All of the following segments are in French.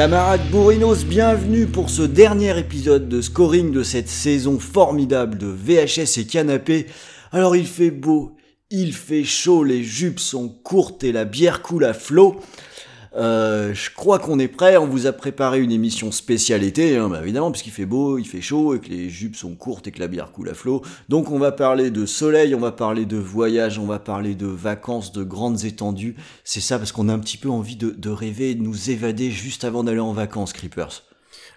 Camarades bourrinos, bienvenue pour ce dernier épisode de scoring de cette saison formidable de VHS et canapé. Alors il fait beau, il fait chaud, les jupes sont courtes et la bière coule à flot. Euh, je crois qu'on est prêt, on vous a préparé une émission spéciale été, hein, bah évidemment, puisqu'il fait beau, il fait chaud, et que les jupes sont courtes et que la bière coule à flot. Donc on va parler de soleil, on va parler de voyage, on va parler de vacances, de grandes étendues. C'est ça parce qu'on a un petit peu envie de, de rêver, de nous évader juste avant d'aller en vacances, Creepers.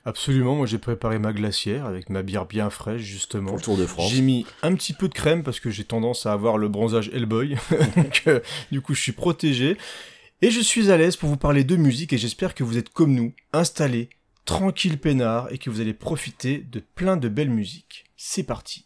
Absolument, moi j'ai préparé ma glacière avec ma bière bien fraîche justement. Pour le Tour de France. J'ai mis un petit peu de crème parce que j'ai tendance à avoir le bronzage Hellboy. Donc euh, du coup je suis protégé. Et je suis à l'aise pour vous parler de musique et j'espère que vous êtes comme nous, installés, tranquille peinard et que vous allez profiter de plein de belles musiques. C'est parti.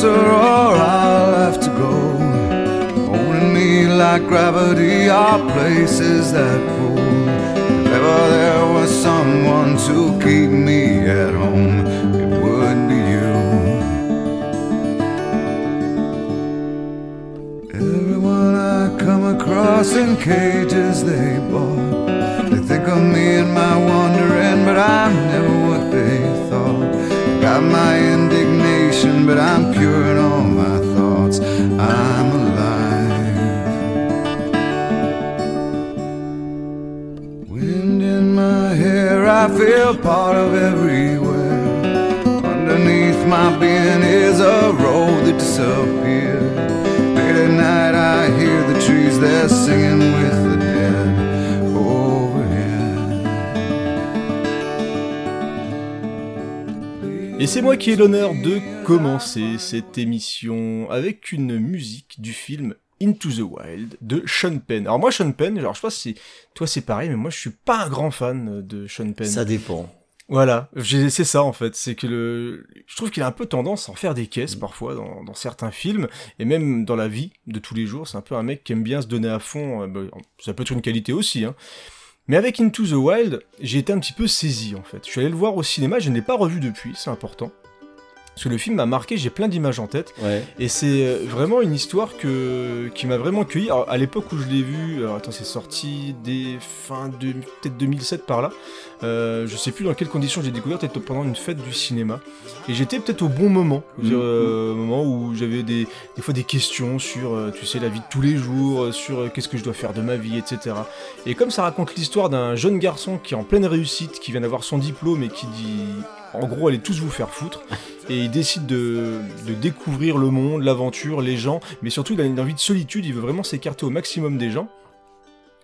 Closer or I'll have to go. Holding me like gravity are places that pull. If ever there was someone to keep me at home, it would be you. Everyone I come across in cages they bought. They think of me and my wandering, but I'm never what they thought. Got my but I'm pure in all my thoughts. I'm alive. Wind in my hair, I feel part of everywhere. Underneath my being is a road that disappeared. Late at night, I hear the trees, they're singing with Et c'est moi qui ai l'honneur de commencer cette émission avec une musique du film Into the Wild de Sean Penn. Alors moi Sean Penn, alors je sais pas si toi c'est pareil, mais moi je suis pas un grand fan de Sean Penn. Ça dépend. Voilà, c'est ça en fait, c'est que le, je trouve qu'il a un peu tendance à en faire des caisses parfois dans, dans certains films et même dans la vie de tous les jours. C'est un peu un mec qui aime bien se donner à fond. euh, bah, ça peut être une qualité aussi, hein. Mais avec Into the Wild, j'ai été un petit peu saisi en fait. Je suis allé le voir au cinéma, je ne l'ai pas revu depuis, c'est important. Parce que le film m'a marqué, j'ai plein d'images en tête. Ouais. Et c'est euh, vraiment une histoire que, qui m'a vraiment cueilli. Alors, à l'époque où je l'ai vu, alors attends, c'est sorti des fins de peut-être 2007 par là. Euh, je sais plus dans quelles conditions j'ai découvert, peut-être pendant une fête du cinéma. Et j'étais peut-être au bon moment, dire, Mhm. euh, au moment où j'avais des, des fois des questions sur, euh, tu sais, la vie de tous les jours, sur qu'est-ce que je dois faire de ma vie, etc. Et comme ça raconte l'histoire d'un jeune garçon qui est en pleine réussite, qui vient d'avoir son diplôme et qui dit, en gros, allez tous vous faire foutre. Et il décide de, de découvrir le monde, l'aventure, les gens, mais surtout il a une envie de solitude, il veut vraiment s'écarter au maximum des gens.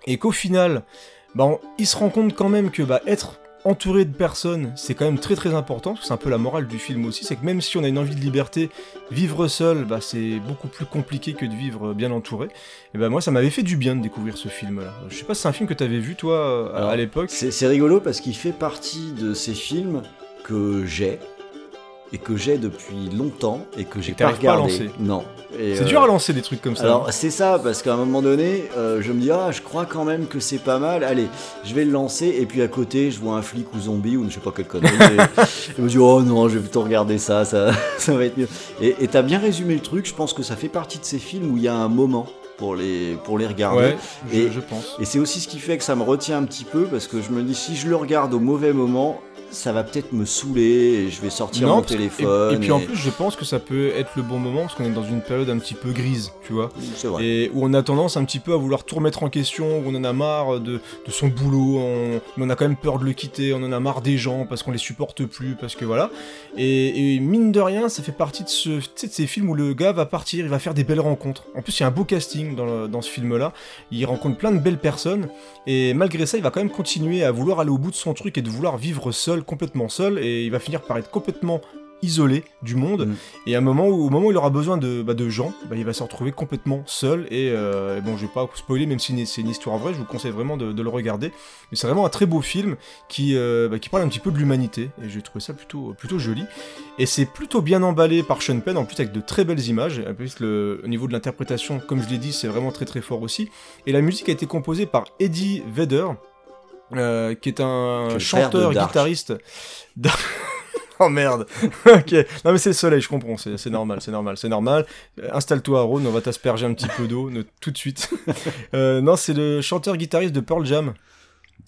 Et qu'au final, bah, on- il se rend compte quand même que bah, être entouré de personnes, c'est quand même très très important, parce que c'est un peu la morale du film aussi, c'est que même si on a une envie de liberté, vivre seul, bah, c'est beaucoup plus compliqué que de vivre bien entouré. Et bah moi ça m'avait fait du bien de découvrir ce film-là. Je sais pas si c'est un film que t'avais vu toi à- l'époque. C'est rigolo parce qu'il fait partie de ces films que j'ai et que j'ai depuis longtemps et que j'ai pas t'arrives pas à regardé. lancer. non. C'est euh, dur à lancer des trucs comme ça. Alors hein. c'est ça, parce qu'à un moment donné, euh, je me dis ah je crois quand même que c'est pas mal. Allez, je vais le lancer et puis à côté je vois un flic ou zombie ou je sais pas quelle connerie. et je me dis oh non, je vais plutôt regarder ça, ça, ça va être mieux. Et t'as bien résumé le truc. Je pense que ça fait partie de ces films où il y a un moment pour les pour les regarder. ouais, je pense. Et c'est aussi ce qui fait que ça me retient un petit peu parce que je me dis si je le regarde au mauvais moment, ça va peut-être me saouler et je vais sortir mon et- téléphone. Et, puis en plus, je pense que ça peut être le bon moment parce qu'on est dans une période un petit peu grise, tu vois. c'est vrai. Et où on a tendance un petit peu à vouloir tout remettre en question, où on en a marre de, de son boulot, on, mais on a quand même peur de le quitter, on en a marre des gens parce qu'on les supporte plus, parce que voilà. Et, et mine de rien, ça fait partie de, ce, de ces films où le gars va partir, il va faire des belles rencontres. En plus, il y a un beau casting dans, le- dans ce film-là. Il rencontre plein de belles personnes. Et malgré ça, il va quand même continuer à vouloir aller au bout de son truc et de vouloir vivre seul, complètement seul. Et il va finir par être complètement isolé du monde. Mm. Et à un moment où, au moment où il aura besoin de, bah, de gens, bah, il va se retrouver complètement seul. Et, euh, et bon, je vais pas spoiler, même si c'est une histoire vraie, je vous conseille vraiment de, de le regarder. Mais c'est vraiment un très beau film qui, euh, bah, qui parle un petit peu de l'humanité. Et j'ai trouvé ça plutôt, plutôt joli. Et c'est plutôt bien emballé par Sean Penn, en plus avec de très belles images. En plus, le, au niveau de l'interprétation, comme je l'ai dit, c'est vraiment très très fort aussi. Et la musique a été composée par Eddie Vedder. Euh, qui est un est chanteur, guitariste. Oh merde. ok. Non mais c'est le soleil, je comprends. C'est c'est normal, c'est normal, c'est normal. Euh, Installe-toi, Aaron, on va t'asperger un petit peu d'eau tout de suite. Euh, non, c'est le chanteur-guitariste de Pearl Jam.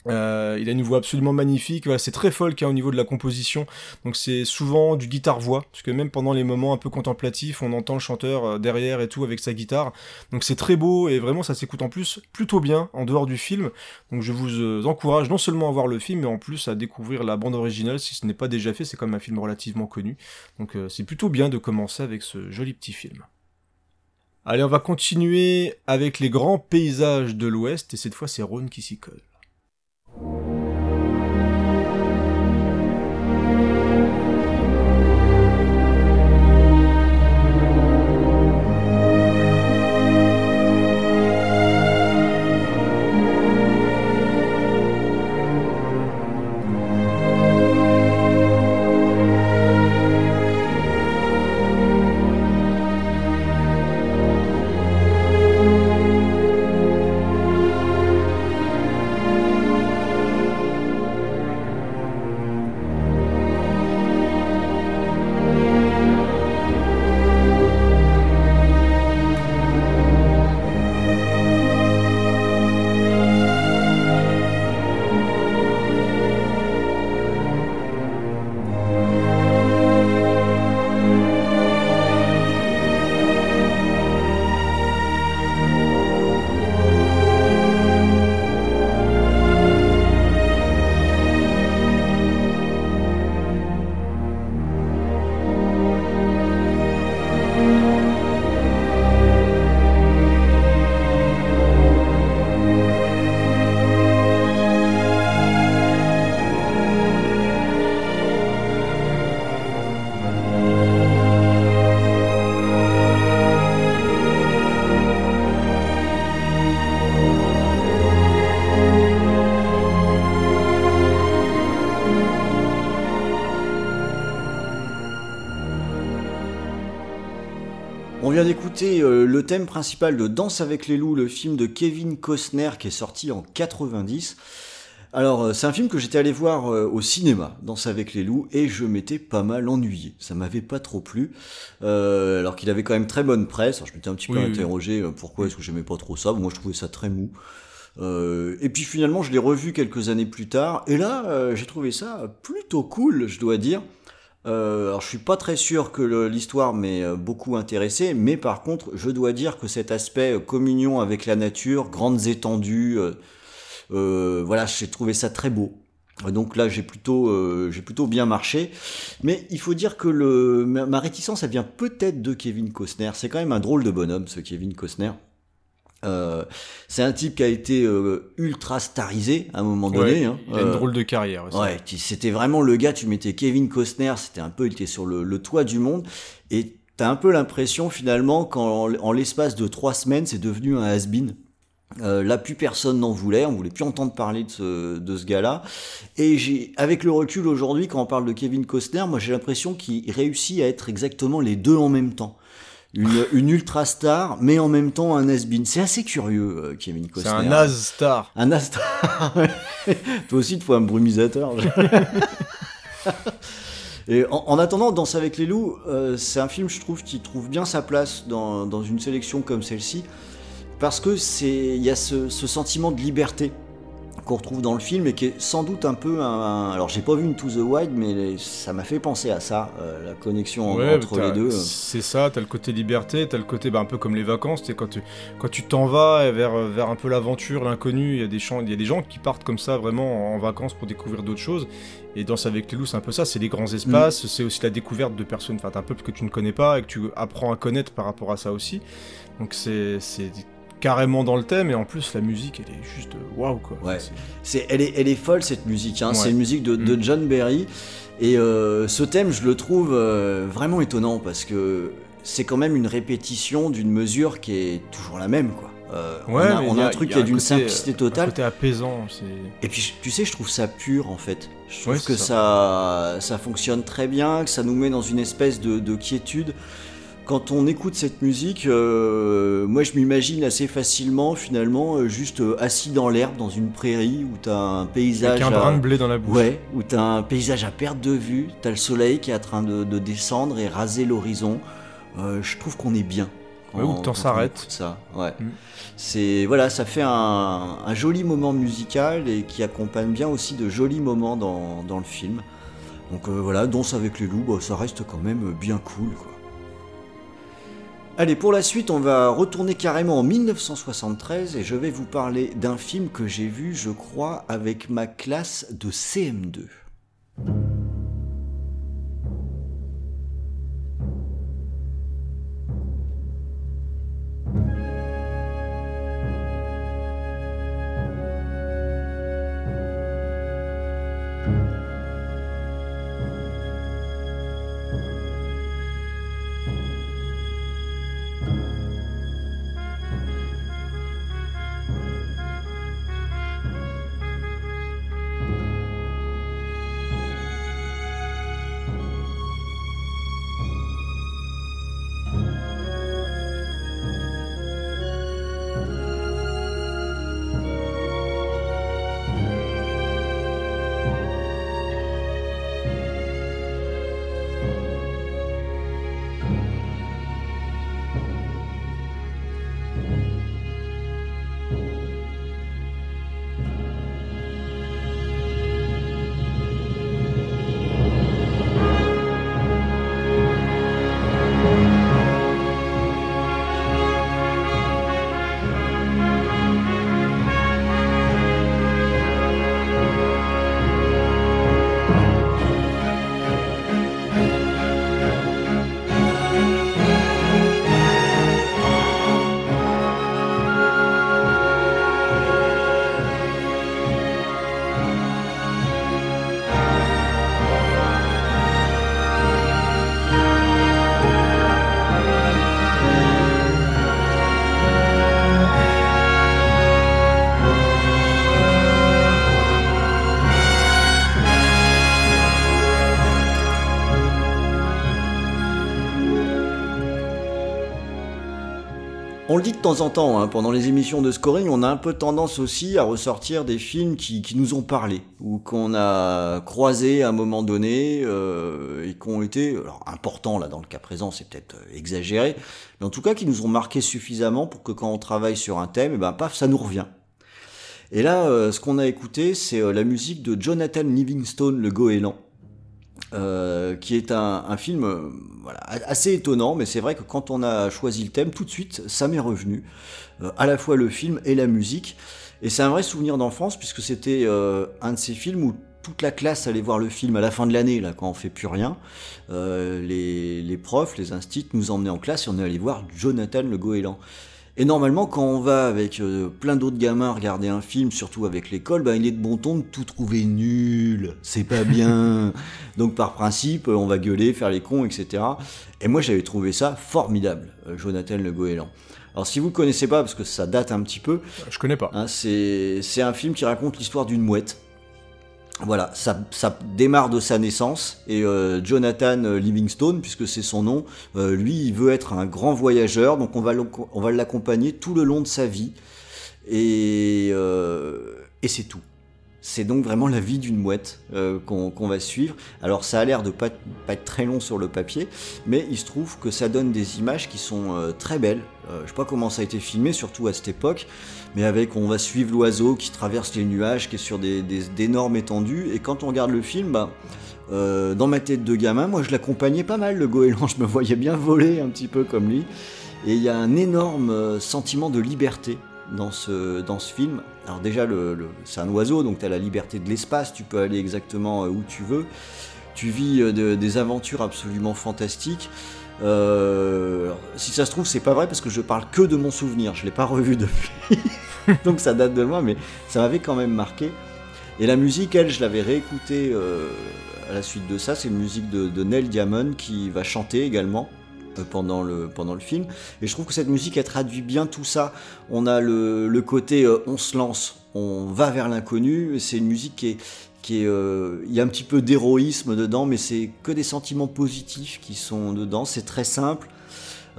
Euh, il a une voix absolument magnifique, c'est très folk hein, au niveau de la composition, donc c'est souvent du guitare-voix, parce que même pendant les moments un peu contemplatifs, on entend le chanteur euh, derrière et tout avec sa guitare, donc c'est très beau et vraiment ça s'écoute en plus plutôt bien en dehors du film, donc je vous euh, encourage non seulement à voir le film, mais en plus à découvrir la bande originale si ce n'est pas déjà fait, c'est quand même un film relativement connu, donc c'est plutôt bien de commencer avec ce joli petit film. Allez, on va continuer avec les grands paysages de l'Ouest, et cette fois c'est Ron qui s'y colle. On thème principal de Danse avec les loups, le film de Kevin Costner qui est sorti en 90. Alors, euh, c'est un film que j'étais allé voir euh, au cinéma, Danse avec les loups, et je m'étais pas mal ennuyé. Ça m'avait pas trop plu, euh, alors qu'il avait quand même très bonne presse. Alors, je m'étais un petit peu Oui, interrogé pourquoi est-ce que j'aimais pas trop ça. Moi, je trouvais ça très mou. Euh, et puis finalement, je l'ai revu quelques années plus tard, et là, euh, j'ai trouvé ça plutôt cool, je dois dire. Euh, alors je suis pas très sûr que l'histoire m'ait euh, beaucoup intéressé, mais par contre je dois dire que cet aspect euh, communion avec la nature, grandes étendues, voilà, j'ai trouvé ça très beau. Donc là j'ai plutôt plutôt bien marché, mais il faut dire que ma réticence elle vient peut-être de Kevin Costner. C'est quand même un drôle de bonhomme ce Kevin Costner. Euh, c'est un type qui a été euh, ultra starisé à un moment donné. Ouais, hein. il a une Euh, drôle de carrière. aussi. Ouais, c'était vraiment le gars, tu mettais Kevin Costner, c'était un peu, il était sur le, le toit du monde, et t'as un peu l'impression finalement qu'en en l'espace de trois semaines, c'est devenu un has-been. Euh, là, plus personne n'en voulait, on voulait plus entendre parler de ce, de ce gars-là. Et j'ai, avec le recul aujourd'hui, quand on parle de Kevin Costner, moi j'ai l'impression qu'il réussit à être exactement les deux en même temps. Une, une ultra star, mais en même temps un has-been. C'est assez curieux, euh, Kevin C'est Costner. un naze star. Un as-star. Toi aussi, te faut un brumisateur. Et en, en attendant, Danse avec les loups, euh, c'est un film, je trouve, qui trouve bien sa place dans, dans une sélection comme celle-ci, parce que c'est, il y a ce, ce sentiment de liberté qu'on retrouve dans le film et qui est sans doute un peu un. alors, j'ai pas vu Into the Wild, mais ça m'a fait penser à ça, euh, la connexion Ouais, entre les deux. euh. C'est ça, t'as le côté liberté, t'as le côté bah, un peu comme les vacances, t'sais, quand tu quand tu t'en vas vers, vers un peu l'aventure, l'inconnu, il y, a des gens- il y a des gens qui partent comme ça vraiment en vacances pour découvrir d'autres choses. Et Danse avec les loups, c'est un peu ça, c'est les grands espaces, Mm. c'est aussi la découverte de personnes, enfin d'un peuple que tu ne connais pas et que tu apprends à connaître par rapport à ça aussi. Donc c'est carrément dans le thème et en plus la musique elle est juste euh, waouh quoi. Ouais. C'est- elle, est, elle est folle cette musique, hein. Ouais. c'est une musique de, de Mm. John Berry. Et euh, ce thème, je le trouve euh, vraiment étonnant parce que c'est quand même une répétition d'une mesure qui est toujours la même. Quoi. Euh, on Ouais, a, on a a- un truc qui un d'une simplicité Un totale. côté apaisant, c'est. Et puis, tu sais, je trouve ça pur en fait. Je trouve que c'est ça. Ça, fonctionne très bien, que ça nous met dans une espèce de, de quiétude. Quand on écoute cette musique, euh, moi je m'imagine assez facilement finalement euh, juste euh, assis dans l'herbe dans une prairie où t'as un paysage. Avec un à- brin de blé dans la bouche. Ouais, où t'as un paysage à perte de vue, t'as le soleil qui est en train de, de descendre et raser l'horizon. Euh, je trouve qu'on est bien. Ouais, où le temps s'arrête. Ça, ouais. Mm. C'est voilà, ça fait un, un joli moment musical et qui accompagne bien aussi de jolis moments dans, dans le film. Donc euh, voilà, Danse avec les loups, bah, ça reste quand même bien cool, quoi. Allez, pour la suite, on va retourner carrément en 1973 et je vais vous parler d'un film que j'ai vu, je crois, avec ma classe de CM2. De temps en temps, hein, pendant les émissions de scoring, on a un peu tendance aussi à ressortir des films qui, nous ont parlé, ou qu'on a croisés à un moment donné, euh, et qui ont été, alors importants là dans le cas présent, c'est peut-être euh, exagéré, mais en tout cas qui nous ont marqué suffisamment pour que quand on travaille sur un thème, et ben paf, ça nous revient. Et là, euh, ce qu'on a écouté, c'est la musique de Jonathan Livingstone, le goéland. Euh, qui est un, film euh, assez étonnant, mais c'est vrai que quand on a choisi le thème, tout de suite, ça m'est revenu. Euh, à la fois le film et la musique. Et c'est un vrai souvenir d'enfance, puisque c'était un de ces films où toute la classe allait voir le film à la fin de l'année, là, quand on fait plus rien. Les, profs, les instits nous emmenaient en classe et on allait voir Jonathan le goéland. Et normalement, quand on va avec euh, plein d'autres gamins regarder un film, surtout avec l'école, ben, il est de bon ton de tout trouver nul, c'est pas bien. Donc par principe, euh, on va gueuler, faire les cons, etc. Et moi, j'avais trouvé ça formidable, euh, Jonathan le goéland. Alors si vous ne connaissez pas, parce que ça date un petit peu, Je connais pas. hein, c'est c'est un film qui raconte l'histoire d'une mouette. Voilà, ça, démarre de sa naissance et euh, Jonathan Livingstone, puisque c'est son nom, euh, lui, il veut être un grand voyageur, donc on va l'accompagner tout le long de sa vie et, euh, et c'est tout. C'est donc vraiment la vie d'une mouette euh, qu'on va suivre. Alors ça a l'air de pas, pas être très long sur le papier, mais il se trouve que ça donne des images qui sont euh, très belles. Euh, je sais pas comment ça a été filmé, surtout à cette époque, mais avec on va suivre l'oiseau qui traverse les nuages, qui est sur d'énormes étendues. Et quand on regarde le film, bah, euh, dans ma tête de gamin, moi je l'accompagnais pas mal, le goéland, je me voyais bien voler un petit peu comme lui. Et il y a un énorme sentiment de liberté dans ce, film. Alors déjà, le, c'est un oiseau, donc tu as la liberté de l'espace, tu peux aller exactement euh, où tu veux. Tu vis euh, de- des aventures absolument fantastiques. Euh, si ça se trouve, c'est pas vrai parce que je parle que de mon souvenir. Je l'ai pas revu depuis, donc ça date de loin, mais ça m'avait quand même marqué. Et la musique, elle, je l'avais réécoutée à la suite de ça. C'est une musique de, de Neil Diamond qui va chanter également pendant le, pendant le film. Et je trouve que cette musique, elle traduit bien tout ça. On a le, le côté euh, on se lance, on va vers l'inconnu. C'est une musique qui est. Euh, il y a un petit peu d'héroïsme dedans, mais c'est que des sentiments positifs qui sont dedans. C'est très simple.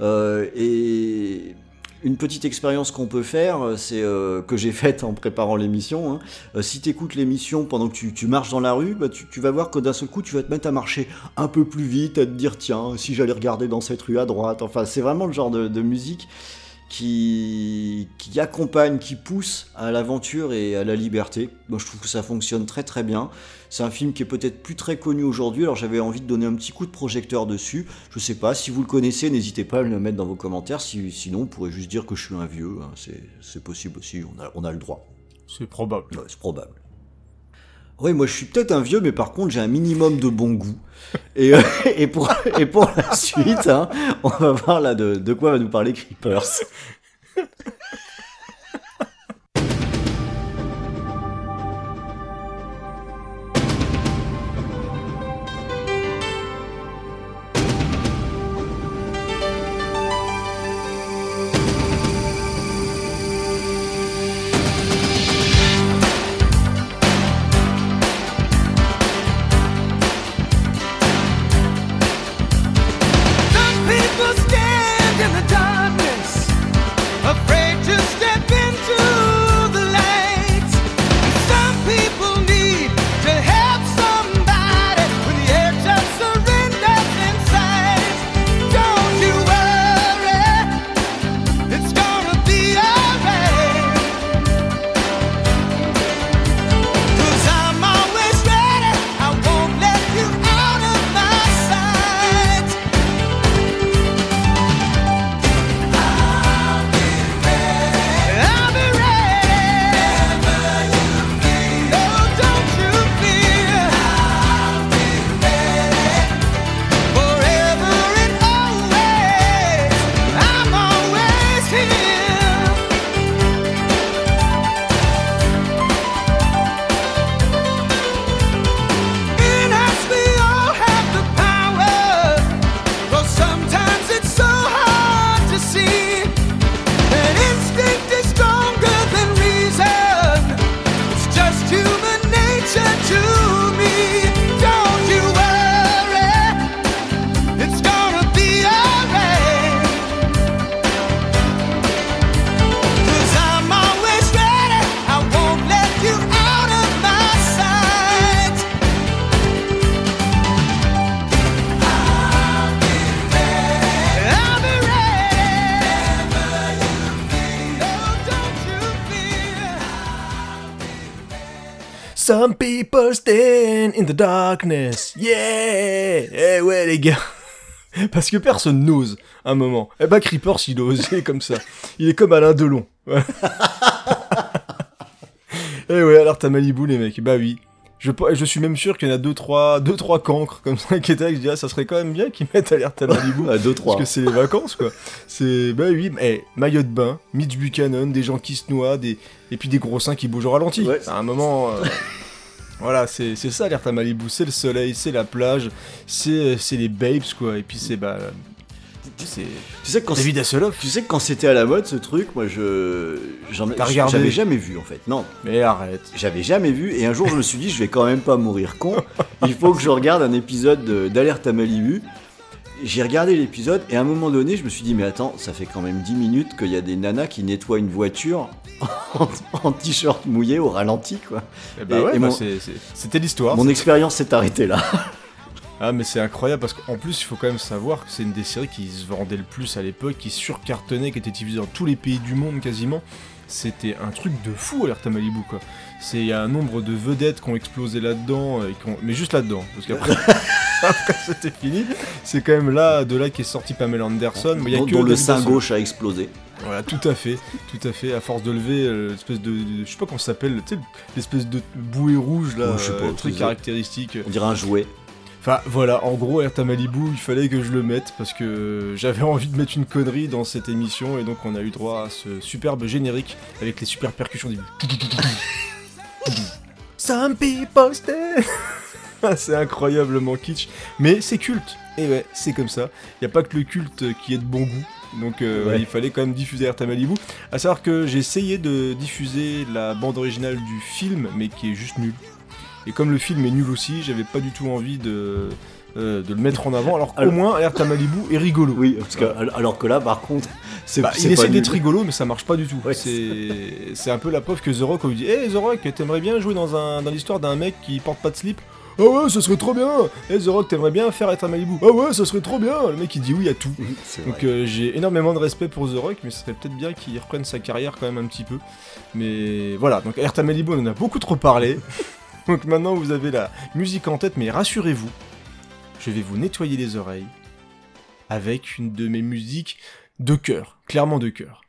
Euh, et une petite expérience qu'on peut faire, euh, c'est euh, que j'ai faite en préparant l'émission. hein. Euh, si tu écoutes l'émission pendant que tu, marches dans la rue, bah, tu, vas voir que d'un seul coup, tu vas te mettre à marcher un peu plus vite, à te dire tiens, si j'allais regarder dans cette rue à droite. Enfin, c'est vraiment le genre de, de musique qui, qui accompagne, qui pousse à l'aventure et à la liberté. Moi, je trouve que ça fonctionne très très bien. C'est un film qui est peut-être plus très connu aujourd'hui, alors j'avais envie de donner un petit coup de projecteur dessus. Je sais pas, si vous le connaissez, n'hésitez pas à le mettre dans vos commentaires. Si- sinon, vous pourrez juste dire que je suis un vieux. hein. C'est- C'est possible aussi, on a, on a le droit. C'est probable. Ouais, c'est probable. Oui, moi je suis peut-être un vieux, mais par contre j'ai un minimum de bon goût. Et, euh, et, pour, et pour la suite, hein, on va voir là de, de quoi va nous parler Creepers. darkness. Yeah Eh ouais les gars Parce que personne n'ose, un moment. Eh bah Creepers, il est comme ça. Il est comme Alain Delon. Ouais. Eh ouais, alors t'as Malibu les mecs, bah oui. Je, je suis même sûr qu'il y en a deux trois, deux, trois cancres comme ça qui étaient là, se disent, ah, ça serait quand même bien qu'ils mettent alerte à Malibu. À 2-3. Parce que c'est les vacances, quoi. C'est, bah oui, eh, maillot de bain, Mitch Buchanan, des gens qui se noient, des... et puis des gros seins qui bougent au ralenti. Ouais. À un moment, euh, voilà, c'est, c'est ça l'alerte à Malibu, c'est le soleil, c'est la plage, c'est, c'est les babes, quoi. Et puis c'est, bah, Tu c'est Tu sais que quand David Hasselhoff. tu sais que quand c'était à la mode ce truc, moi je j'en T'as regardé j'avais jamais vu en fait. Non, Mais arrête. j'avais jamais vu et un jour je me suis dit je vais quand même pas mourir con. Il faut que je regarde un épisode de- d'Alerte à Malibu. J'ai regardé l'épisode et à un moment donné je me suis dit mais attends ça fait quand même 10 minutes qu'il y a des nanas qui nettoient une voiture en, en t-shirt mouillé au ralenti quoi. Eh bah Et- ouais, et bah c'est- c'était l'histoire. Mon expérience s'est arrêtée là. Ah mais c'est incroyable parce qu'en plus il faut quand même savoir que c'est une des séries qui se vendait le plus à l'époque, qui surcartonnait, qui était diffusée dans tous les pays du monde quasiment. C'était un truc de fou Alerte à Malibu quoi. C'est il y a un nombre de vedettes qui ont explosé là-dedans, et qui ont- mais juste là-dedans, parce qu'après après, c'était fini. C'est quand même là de là qu'est sorti Pamela Anderson. mais il y a dont, que dont le sein gauche a explosé. Voilà, tout à fait, tout à fait. À force de lever euh, l'espèce de, de- je sais pas comment ça s'appelle, tu sais, l'espèce de bouée rouge là, Ouais, je sais pas, euh, caractéristique. On dirait un jouet. Enfin voilà, en gros, à Malibu, il fallait que je le mette parce que j'avais envie de mettre une connerie dans cette émission et donc on a eu droit à ce superbe générique avec les super percussions du. Some people stay. Ah, c'est incroyablement kitsch, mais c'est culte. Et ouais, c'est comme ça. Il n'y a pas que le culte qui est de bon goût. Donc euh, Ouais. il fallait quand même diffuser à Malibu. À savoir que j'ai essayé de diffuser la bande originale du film, mais qui est juste nulle. Et comme le film est nul aussi, j'avais pas du tout envie de, euh, de le mettre en avant, alors qu'au Alors- moins Alerte à Malibu est rigolo. Oui, parce que alors que là par contre c'est Bah, il essaie d'être rigolo, mais ça marche pas du tout. Ouais, c'est un peu la preuve que The Rock, on lui dit Hey The Rock, t'aimerais bien jouer dans, un, dans l'histoire d'un mec qui porte pas de slip? Ah ouais, ce serait trop bien Hey The Rock, t'aimerais bien faire être à Malibu Ah ouais, ce serait trop bien Le mec il dit oui à tout. Donc euh, j'ai énormément de respect pour The Rock, mais ce serait peut-être bien qu'il reprenne sa carrière quand même un petit peu. Mais voilà, donc Alerte à Malibu, on en a beaucoup trop parlé. donc maintenant vous avez la musique en tête, mais rassurez-vous, je vais vous nettoyer les oreilles avec une de mes musiques de cœur, clairement de cœur.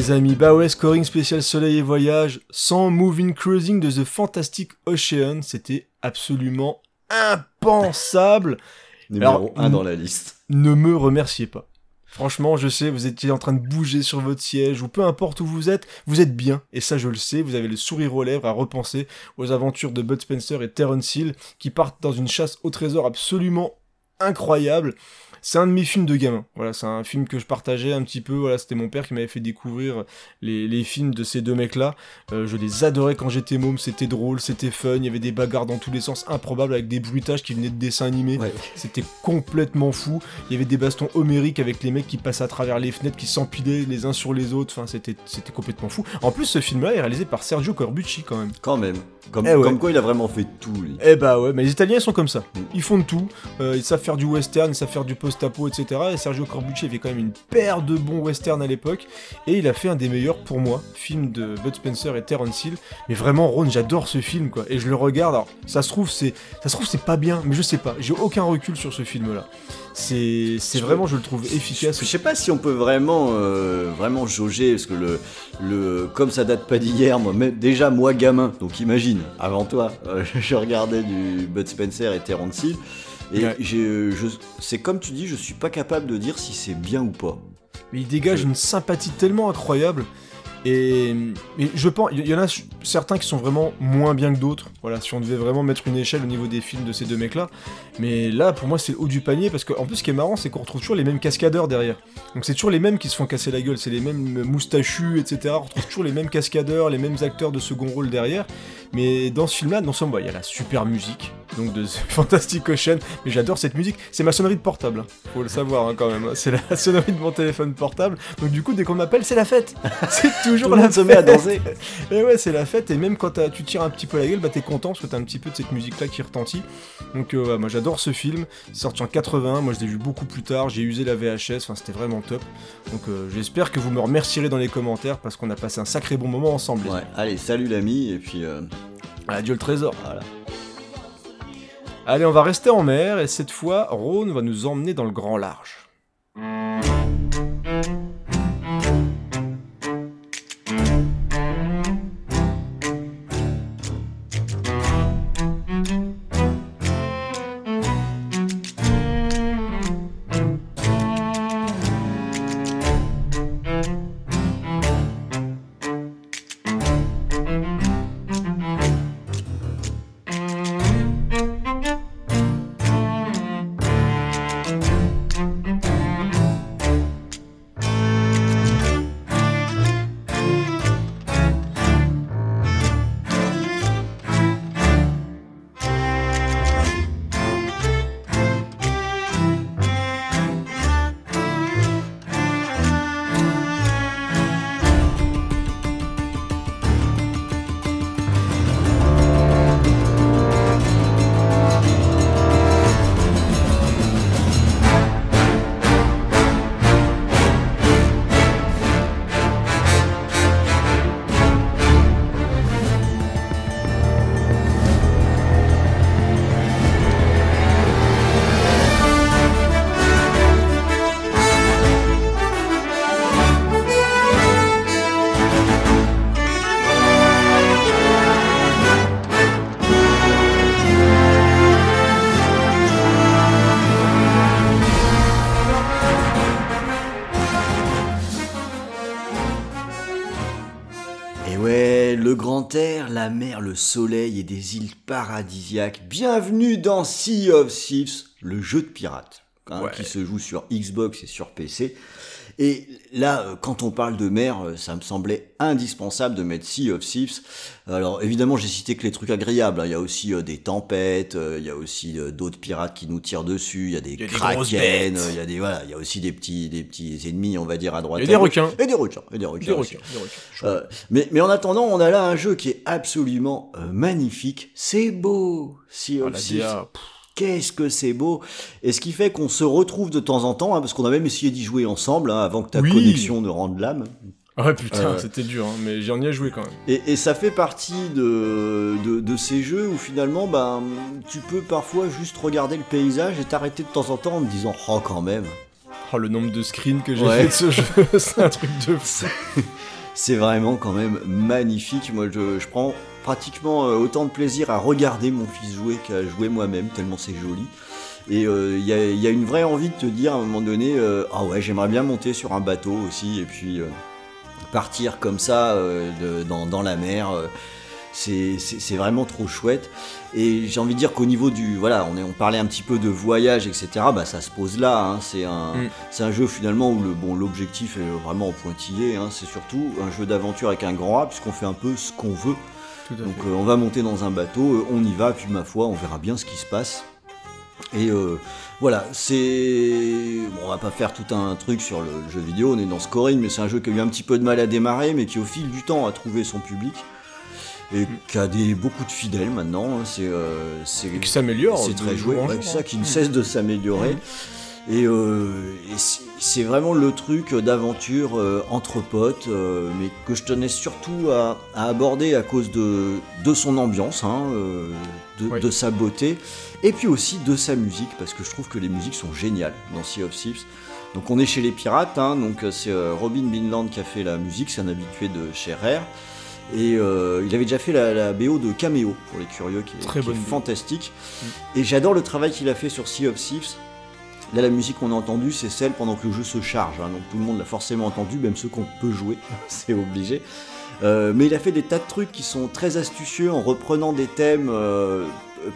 Les amis, bah ouais, scoring spécial soleil et voyage, sans moving cruising de The Fantastic Ocean, c'était absolument impensable. Numéro alors, 1 mm. dans la liste. Ne me remerciez pas. Franchement, je sais, vous étiez en train de bouger sur votre siège, ou peu importe où vous êtes, vous êtes bien, et ça je le sais, vous avez le sourire aux lèvres à repenser aux aventures de Bud Spencer et Terence Hill, qui partent dans une chasse au trésor absolument incroyable. C'est un de mes films de gamin. Voilà, c'est un film que je partageais un petit peu. Voilà, c'était mon père qui m'avait fait découvrir les, les films de ces deux mecs-là. Euh, je les adorais quand j'étais môme. C'était drôle, c'était fun. Il y avait des bagarres dans tous les sens improbables avec des bruitages qui venaient de dessins animés. Ouais. C'était complètement fou. Il y avait des bastons homériques avec les mecs qui passaient à travers les fenêtres, qui s'empilaient les uns sur les autres. Enfin, c'était, c'était complètement fou. En plus, ce film-là est réalisé par Sergio Corbucci quand même. Quand même. Comme, Eh ouais. comme quoi il a vraiment fait tout lui. Eh bah ouais, mais les Italiens sont comme ça. Mm. Ils font de tout. Euh, ils savent faire du western, ils savent faire du post-apo, etc. Et Sergio Corbucci avait quand même une paire de bons westerns à l'époque, et il a fait un des meilleurs pour moi, film de Bud Spencer et Terence Hill. Mais vraiment, Ron, j'adore ce film, quoi. Et je le regarde. Alors, ça se trouve, c'est, ça se trouve, c'est pas bien, mais je sais pas. J'ai aucun recul sur ce film-là. C'est, c'est vraiment, je le trouve efficace. Je sais pas si on peut vraiment, euh, vraiment jauger, parce que le, le, comme ça date pas d'hier, moi, même- déjà moi gamin, donc imagine, avant toi, euh, je regardais du Bud Spencer et Terence Hill, et Ouais. c'est comme tu dis, je suis pas capable de dire si c'est bien ou pas. Mais il dégage une sympathie tellement incroyable. Et, et je pense, il y en a certains qui sont vraiment moins bien que d'autres. Voilà, si on devait vraiment mettre une échelle au niveau des films de ces deux mecs-là. Mais là, pour moi, c'est le haut du panier parce qu'en plus, ce qui est marrant, c'est qu'on retrouve toujours les mêmes cascadeurs derrière. Donc c'est toujours les mêmes qui se font casser la gueule, c'est les mêmes moustachus, etc. On retrouve toujours les mêmes cascadeurs, les mêmes acteurs de second rôle derrière. Mais dans ce film-là, non seulement bah, il y a la super musique, donc de Fantastic Ocean, mais j'adore cette musique. C'est ma sonnerie de portable, hein. faut le savoir hein, quand même. hein. C'est la sonnerie de mon téléphone portable. Donc du coup, dès qu'on m'appelle, c'est la fête. C'est toujours la se met à fête. danser. Et ouais, c'est la fête, et même quand tu tires un petit peu la gueule, bah t'es content parce que t'as un petit peu de cette musique-là qui retentit. Donc euh, ouais, moi j'adore ce film, c'est sorti en 81, moi je l'ai vu beaucoup plus tard, j'ai usé la VHS, enfin c'était vraiment top. Donc euh, j'espère que vous me remercierez dans les commentaires parce qu'on a passé un sacré bon moment ensemble. Ouais, allez, salut l'ami, et puis euh. Adieu le trésor. voilà. Allez, on va rester en mer, et cette fois, Rhône va nous emmener dans le grand large. Soleil et des îles paradisiaques. Bienvenue dans Sea of Thieves, le jeu de pirates, hein, Ouais. qui se joue sur Xbox et sur PC. Et là, euh, quand on parle de mer, euh, ça me semblait indispensable de mettre Sea of Thieves. Alors évidemment, j'ai cité que les trucs agréables. hein. Il y a aussi euh, des tempêtes, il y a aussi d'autres pirates qui nous tirent dessus, il y a des Il y a des grosses kraken, il y a des voilà, il y a aussi des petits des petits ennemis, on va dire à droite. A des requins. Et des requins, et des requins. Des requins, des requins. Chaud. Euh, mais, mais en attendant, on a là un jeu qui est absolument magnifique. C'est beau, Sea Ah, of la Thieves. Qu'est-ce que c'est beau Et ce qui fait qu'on se retrouve de temps en temps, hein, parce qu'on a même essayé d'y jouer ensemble, hein, avant que ta Oui. connexion ne rende l'âme. Ah Ouais, putain, Euh, c'était dur, hein, mais j'en ai joué quand même. Et, et ça fait partie de, de, de ces jeux où finalement, ben, tu peux parfois juste regarder le paysage et t'arrêter de temps en temps en te disant « Oh, quand même !» Oh, le nombre de screens que j'ai Ouais. fait de ce jeu, c'est un truc de fou. C'est vraiment quand même magnifique. Moi, je, je prends pratiquement euh, autant de plaisir à regarder mon fils jouer qu'à jouer moi-même, tellement c'est joli. Et euh, il y, a, il y a une vraie envie de te dire à un moment donné, euh, ah ouais, j'aimerais bien monter sur un bateau aussi, et puis euh, partir comme ça euh, de- dans, dans la mer. euh, c'est vraiment trop chouette. Et j'ai envie de dire qu'au niveau du. Voilà, on, est, on parlait un petit peu de voyage, etc. Bah, ça se pose là. hein. C'est un, Mm. un jeu finalement où le bon l'objectif est vraiment en pointillé. hein. C'est surtout un jeu d'aventure avec un grand A, puisqu'on fait un peu ce qu'on veut. Tout à Donc fait. euh, on va monter dans un bateau, euh, on y va, puis ma foi, on verra bien ce qui se passe. Et euh, voilà, c'est... Bon, on va pas faire tout un truc sur le, jeu vidéo, on est dans Scoring, mais c'est un jeu qui a eu un petit peu de mal à démarrer, mais qui au fil du temps a trouvé son public. Et qui a des, beaucoup de fidèles maintenant. hein. C'est, euh, c'est, Et qui s'améliore. c'est très joué, ouais, ça hein. qui ne cesse de s'améliorer. Et, euh, et c'est- vraiment le truc d'aventure euh, entre potes, euh, mais que je tenais surtout à, à aborder à cause de, de son ambiance, hein, de, Oui. de sa beauté, et puis aussi de sa musique, parce que je trouve que les musiques sont géniales dans Sea of Thieves. Donc on est chez les pirates, hein, donc c'est Robin Binland qui a fait la musique, c'est un habitué de chez Rare. Et euh, il avait déjà fait la, la BO de Cameo, pour les curieux, qui est, Très qui est fantastique. Et j'adore le travail qu'il a fait sur Sea of Thieves. Là, la musique qu'on a entendue, c'est celle pendant que le jeu se charge. hein, donc tout le monde l'a forcément entendu, même ceux qu'on peut jouer, c'est obligé. Euh, mais il a fait des tas de trucs qui sont très astucieux en reprenant des thèmes euh,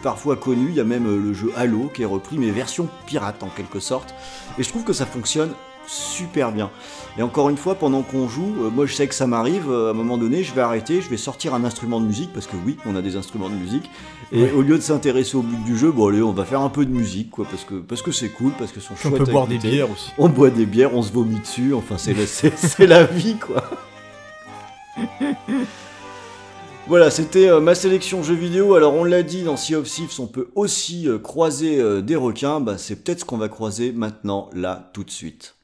parfois connus. Il y a même euh, le jeu Halo qui est repris, mais version pirate en quelque sorte. Et je trouve que ça fonctionne super bien. Et encore une fois, pendant qu'on joue, euh, moi je sais que ça m'arrive, euh, à un moment donné, je vais arrêter, je vais sortir un instrument de musique, parce que oui, on a des instruments de musique, et Ouais. au lieu de s'intéresser au but du jeu, bon allez, on va faire un peu de musique, quoi, parce que parce que c'est cool, parce que sont On chouettes peut boire des bières aussi. On boit des bières, on se vomit dessus, enfin c'est la, la vie quoi. Voilà, c'était euh, ma sélection jeux vidéo. Alors on l'a dit, dans Sea of Thieves, on peut aussi euh, croiser euh, des requins. Bah, c'est peut-être ce qu'on va croiser maintenant, là, tout de suite.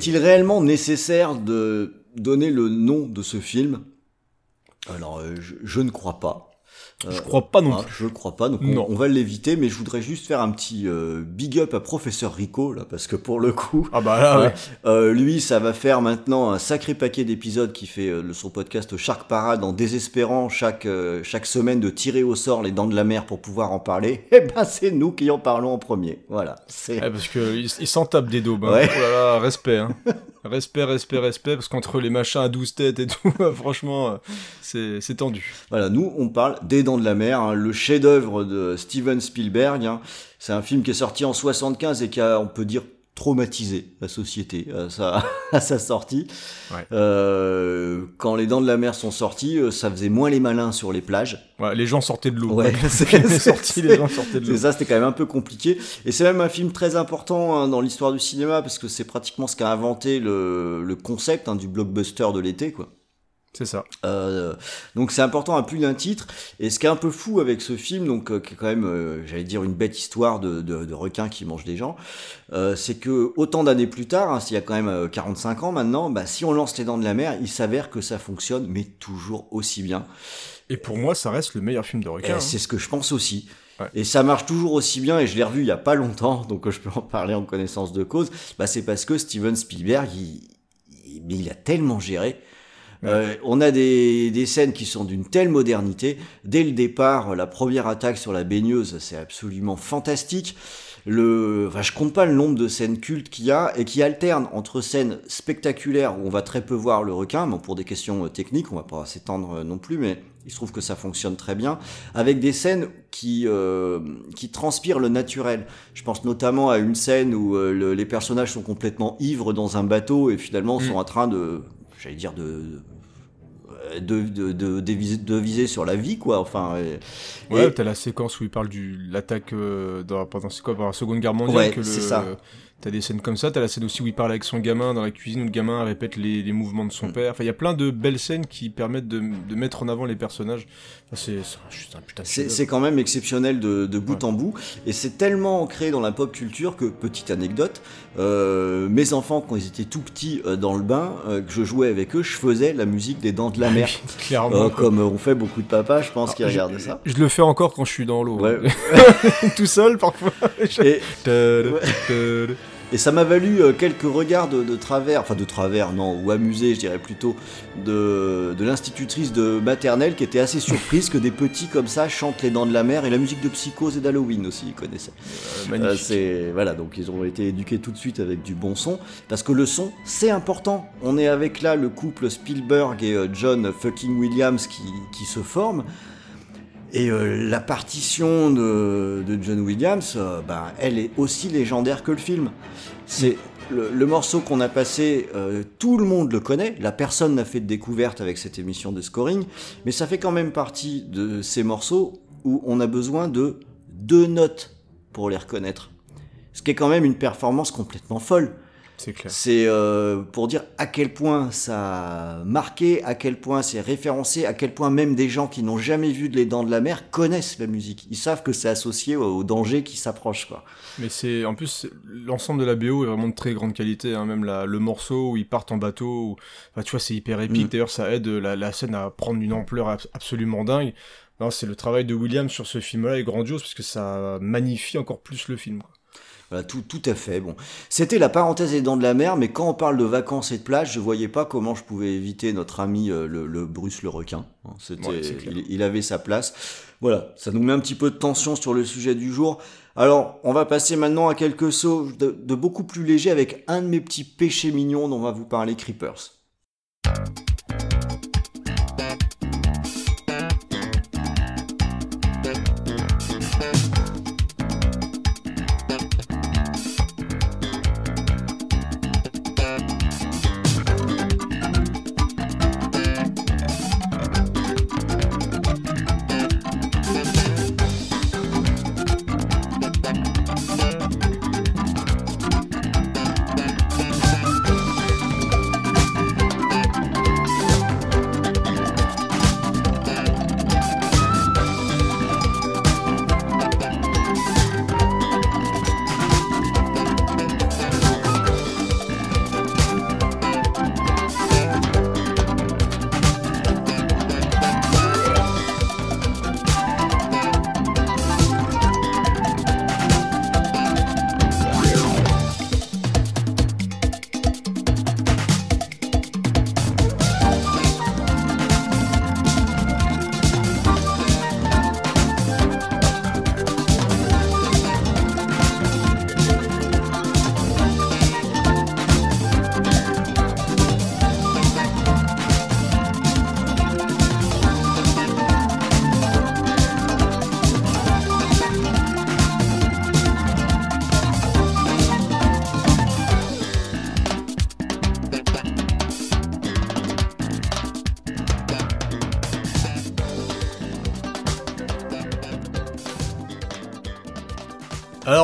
Est-il réellement nécessaire de donner le nom de ce film? Alors, euh, je, je ne crois pas. Euh, Je crois pas non hein, plus. je crois pas, donc on, Non. on va l'éviter, mais je voudrais juste faire un petit euh, big up à Professeur Rico, là, parce que pour le coup, Ah bah là, Ouais. ouais. Euh, lui, ça va faire maintenant un sacré paquet d'épisodes qui fait euh, son podcast Shark Parade en désespérant chaque, chaque semaine de tirer au sort les dents de la mer pour pouvoir en parler. Eh ben, c'est nous qui en parlons en premier. Voilà. C'est... Ouais, parce que il, il s'en tape des daubes. hein. Ouais. Oh là là, respect. Hein. respect, respect, respect. Parce qu'entre les machins à 12 têtes et tout, franchement, euh, c'est c'est tendu. Voilà, nous, on parle des Dents de la Mer, hein, le chef-d'œuvre de Steven Spielberg. hein. C'est un film qui est sorti en 75 et qui a, on peut dire, traumatisé la société à sa, à sa sortie. Ouais. Euh, quand les Dents de la Mer sont sorties, euh, ça faisait moins les malins sur les plages. Ouais, les gens sortaient de l'eau. Ouais, c'est- sorti, les gens sortaient de l'eau. Ça, c'était quand même un peu compliqué. Et c'est même un film très important hein, dans l'histoire du cinéma parce que c'est pratiquement ce qu'a inventé le, le concept hein, du blockbuster de l'été, quoi. C'est ça. Euh, donc c'est important à plus d'un titre. Et ce qui est un peu fou avec ce film, donc euh, qui est quand même, euh, j'allais dire, une bête histoire de, de, de requins qui mangent des gens, c'est que autant d'années plus tard, hein, s'il y a quand même euh, 45 ans maintenant, bah, si on lance les dents de la mer, il s'avère que ça fonctionne, mais toujours aussi bien. Et pour moi, ça reste le meilleur film de Et requin. hein. C'est ce que je pense aussi. Ouais. Et ça marche toujours aussi bien, et je l'ai revu il y a pas longtemps, donc je peux en parler en connaissance de cause. Bah, c'est parce que Steven Spielberg, il, il- mais il a tellement géré. Euh, on a des, des scènes qui sont d'une telle modernité. Dès le départ, la première attaque sur la baigneuse, c'est absolument fantastique. Le, enfin, je compte pas le nombre de scènes cultes qu'il y a et qui alternent entre scènes spectaculaires où on va très peu voir le requin, bon, pour des questions euh, techniques, on va pas s'étendre euh, non plus, mais il se trouve que ça fonctionne très bien, avec des scènes qui, euh, qui transpirent le naturel. Je pense notamment à une scène où euh, le- les personnages sont complètement ivres dans un bateau et finalement Mm. sont en train de, j'allais dire, de de, de, de, de viser, sur la vie, quoi. Enfin, et- Ouais, et- t'as la séquence où il parle de l'attaque euh, dans, pendant, la Seconde Guerre mondiale. Ouais, que le- ça. T'as des scènes comme ça, t'as la scène aussi où il parle avec son gamin dans la cuisine, où le gamin répète les, les mouvements de son Mm. père. Enfin, il y a plein de belles scènes qui permettent de, de mettre en avant les personnages. Enfin, c'est c'est un putain quand même exceptionnel de, de bout en bout, et c'est tellement ancré dans la pop culture que, petite anecdote, euh, mes enfants, quand ils étaient tout petits euh, dans le bain, euh, que je jouais avec eux, je faisais la musique des Dents de la Mer. Clairement. Comme on fait beaucoup de papas, je pense, qui je- regardent ça. Je le fais encore quand je suis dans l'eau. Ouais. Tout seul, parfois. Et. et ça m'a valu euh, quelques regards de, de travers, enfin de travers, non, ou amusés, je dirais plutôt, de, de l'institutrice de maternelle qui était assez surprise que des petits comme ça chantent les Dents de la Mer et la musique de Psychose et d'Halloween aussi, ils connaissaient. Euh, Euh, magnifique. c'est voilà, donc ils ont été éduqués tout de suite avec du bon son, parce que le son c'est important. On est avec là le couple Spielberg et euh, John fucking Williams qui, qui se forment. Et euh, la partition de, John Williams, euh, ben, elle est aussi légendaire que le film. C'est le, le morceau qu'on a passé, euh, tout le monde le connaît. La personne n'a fait de découverte avec cette émission de scoring, mais ça fait quand même partie de ces morceaux où on a besoin de deux notes pour les reconnaître. Ce qui est quand même une performance complètement folle. C'est euh, pour dire à quel point ça a marqué, à quel point c'est référencé, à quel point même des gens qui n'ont jamais vu de Les Dents de la Mer connaissent la musique. Ils savent que c'est associé au, au danger qui s'approche, quoi. Mais c'est en plus l'ensemble de la BO est vraiment de très grande qualité. Hein, même la, le morceau où ils partent en bateau, où- enfin, tu vois, c'est hyper épique. Mm. D'ailleurs, ça aide la, la scène à prendre une ampleur ab- absolument dingue. Non, c'est le travail de Williams sur ce film-là est grandiose parce que ça magnifie encore plus le film. quoi. Voilà, tout, tout à fait. Bon, c'était la parenthèse des Dents de la Mer, mais quand on parle de vacances et de plage, je voyais pas comment je pouvais éviter notre ami euh, le, le Bruce le requin. Hein, C'était, Ouais, il, il avait sa place. Voilà, ça nous met un petit peu de tension sur le sujet du jour. Alors, on va passer maintenant à quelque chose de, de beaucoup plus léger avec un de mes petits péchés mignons dont on va vous parler, Creepers.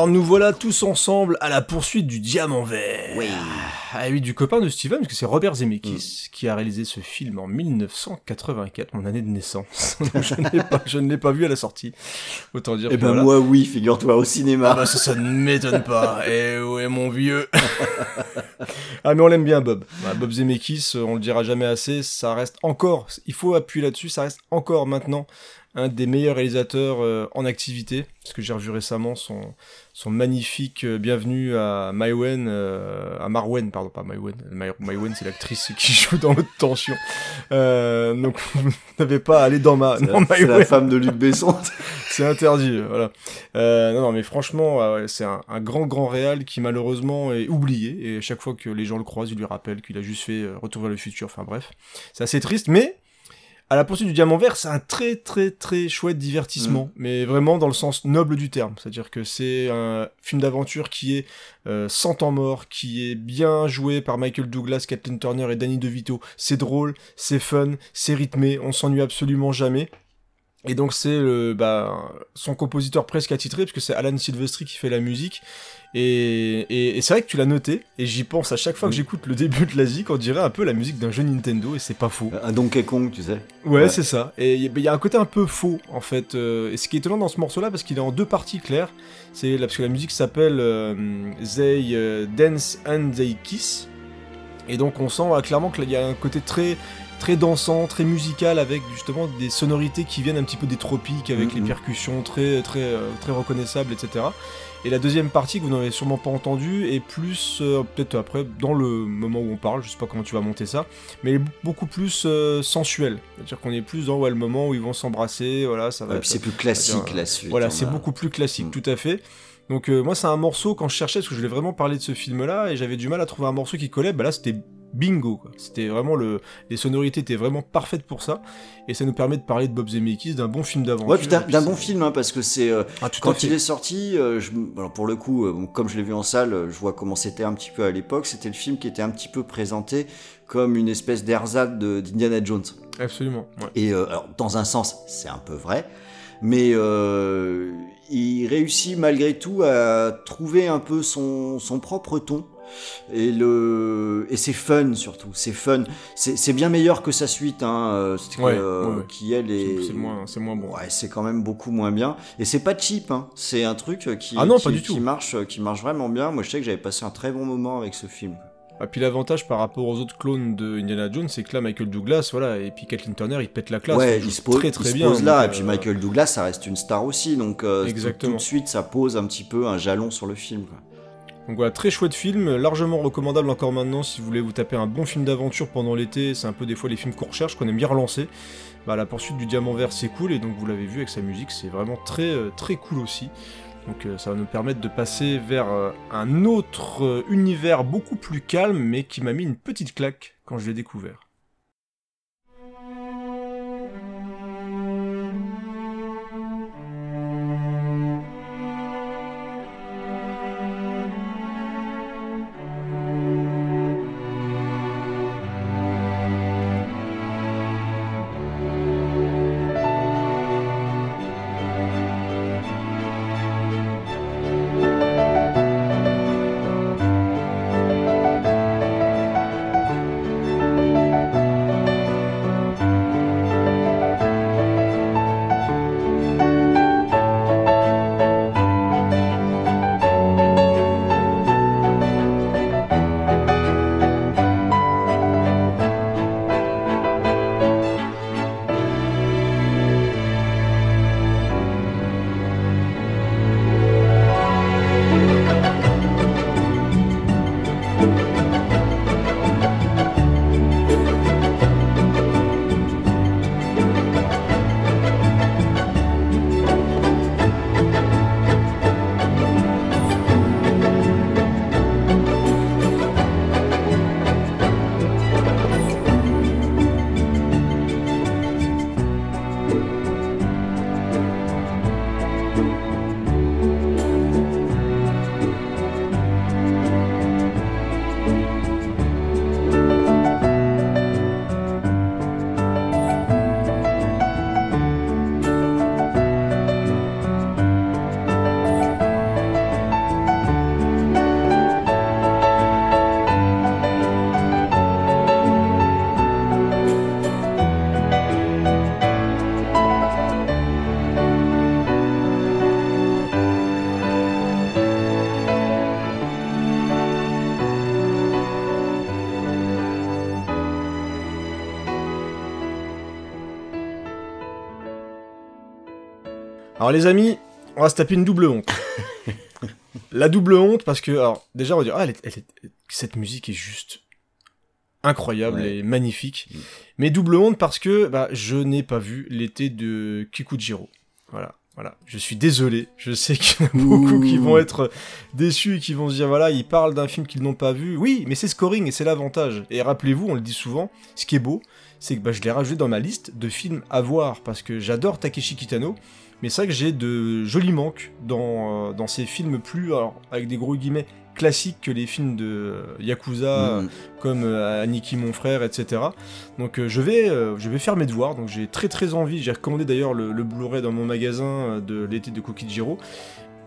Alors nous voilà tous ensemble à la poursuite du diamant vert. Oui. Ah oui, du copain de Steven, parce que c'est Robert Zemeckis qui a réalisé ce film en 1984, mon année de naissance. je, ne l'ai pas vu à la sortie. Autant dire Eh ben voilà. moi oui, figure-toi au cinéma. Ah bah ça, ça ne m'étonne pas. Eh ouais, mon vieux. ah mais on l'aime bien, Bob. Bah, Bob Zemeckis, on le dira jamais assez, ça reste encore, il faut appuyer là-dessus, ça reste encore maintenant un des meilleurs réalisateurs euh, en activité. Parce que j'ai revu récemment son, son magnifique euh, Bienvenue à Maïwen, euh, à Marwen, pardon, pas Maïwen. Maïwen, c'est l'actrice qui joue dans Haute Tension. Euh, donc, vous n'avez pas à aller dans ma, C'est la- femme de Luc Besson. C'est interdit, voilà. Euh, non, non, mais franchement, ouais, c'est un, un grand, grand réal qui malheureusement est oublié. Et chaque fois que les gens le croisent, ils lui rappellent qu'il a juste fait euh, Retour vers le futur. Enfin bref, c'est assez triste, mais À la poursuite du diamant vert, c'est un très très très chouette divertissement, Mm. mais vraiment dans le sens noble du terme. C'est-à-dire que c'est un film d'aventure qui est euh, sans temps mort, qui est bien joué par Michael Douglas, Kathleen Turner et Danny DeVito. C'est drôle, c'est fun, c'est rythmé, on s'ennuie absolument jamais. Et donc c'est le, bah, son compositeur presque attitré, parce que c'est Alan Silvestri qui fait la musique. Et, et, et c'est vrai que tu l'as noté, et j'y pense à chaque fois que Mm. j'écoute le début de la zik, on dirait un peu la musique d'un jeu Nintendo, et c'est pas faux. Un Donkey Kong, tu sais. Ouais, Ouais. c'est ça. Et il y, y a un côté un peu faux, en fait. euh, et ce qui est étonnant dans ce morceau-là, parce qu'il est en deux parties claires, c'est parce que la musique s'appelle euh, They euh, Dance and They Kiss. Et donc on sent clairement qu'il y a un côté très très dansant, très musical, avec justement des sonorités qui viennent un petit peu des tropiques, avec Mhm. les percussions très très très reconnaissables, etc. Et la deuxième partie que vous n'avez sûrement pas entendue est plus euh, peut-être après dans le moment où on parle, je sais pas comment tu vas monter ça, mais elle est beaucoup plus euh, sensuelle. C'est-à-dire qu'on est plus dans ouais, le moment où ils vont s'embrasser, voilà, ça va. Ouais, c'est plus classique c'est-à-dire, la suite. voilà, on c'est a- beaucoup plus classique, Mm. tout à fait. Donc euh, moi c'est un morceau quand je cherchais parce que je voulais vraiment parler de ce film-là et j'avais du mal à trouver un morceau qui collait. Bah là c'était bingo. C'était vraiment le, les sonorités étaient vraiment parfaites pour ça et ça nous permet de parler de Bob Zemeckis, d'un bon film d'aventure. Ouais, puis d'un bon film, hein, parce que c'est. euh, Ah, Quand il est sorti, euh, je- alors pour le coup, euh, comme je l'ai vu en salle, je vois comment c'était un petit peu à l'époque. C'était le film qui était un petit peu présenté comme une espèce d'ersatz de- d'Indiana Jones. Absolument. ouais. Et alors, dans un sens, c'est un peu vrai, mais euh, il réussit malgré tout à trouver un peu son, son propre ton. Et, le... et c'est fun surtout, c'est fun. C'est bien meilleur que sa suite, hein, euh, Ouais, euh, ouais, ouais. qui elle est. C'est moins, moins bon. Ouais, c'est quand même beaucoup moins bien. Et c'est pas cheap, hein. c'est un truc qui, Ah non, qui, pas du qui tout. marche, qui marche vraiment bien. Moi, je sais que j'avais passé un très bon moment avec ce film. Et puis l'avantage par rapport aux autres clones de Indiana Jones, c'est que là Michael Douglas, voilà, et puis Kathleen Turner, il pète la classe. ouais, il se pose, très très il se bien. pose là, et puis euh, Michael Douglas, ça reste une star aussi, donc euh, tout- de suite, ça pose un petit peu un jalon sur le film. quoi. Donc voilà, très chouette film, largement recommandable encore maintenant si vous voulez vous taper un bon film d'aventure pendant l'été. C'est un peu des fois les films qu'on recherche, qu'on aime bien relancer. Bah, la poursuite du diamant vert, c'est cool, et donc vous l'avez vu avec sa musique, c'est vraiment très euh, très cool aussi. Donc euh, ça va nous permettre de passer vers euh, un autre univers beaucoup plus calme, mais qui m'a mis une petite claque quand je l'ai découvert. Alors les amis, on va se taper une double honte. la double honte parce que, alors déjà on va dire, ah, elle est- elle est- cette musique est juste incroyable Ouais. et magnifique. Mm. Mais double honte parce que bah, je n'ai pas vu l'été de Kikujiro. Voilà. Voilà, je suis désolé. Je sais qu'il y en a beaucoup qui vont être déçus et qui vont se dire voilà, ils parlent d'un film qu'ils n'ont pas vu. Oui, mais c'est scoring et c'est l'avantage. Et rappelez-vous, on le dit souvent, ce qui est beau, c'est que bah, je l'ai rajouté dans ma liste de films à voir parce que j'adore Takeshi Kitano. Mais c'est vrai que j'ai de jolis manques dans, euh, dans ces films plus, alors, avec des gros guillemets, classiques que les films de euh, Yakuza, Mm. comme euh, Aniki mon frère, etc. Donc euh, je, vais, euh, je vais faire mes devoirs, donc j'ai très très envie, j'ai recommandé d'ailleurs le, le Blu-ray dans mon magasin de l'été de Kokijiro.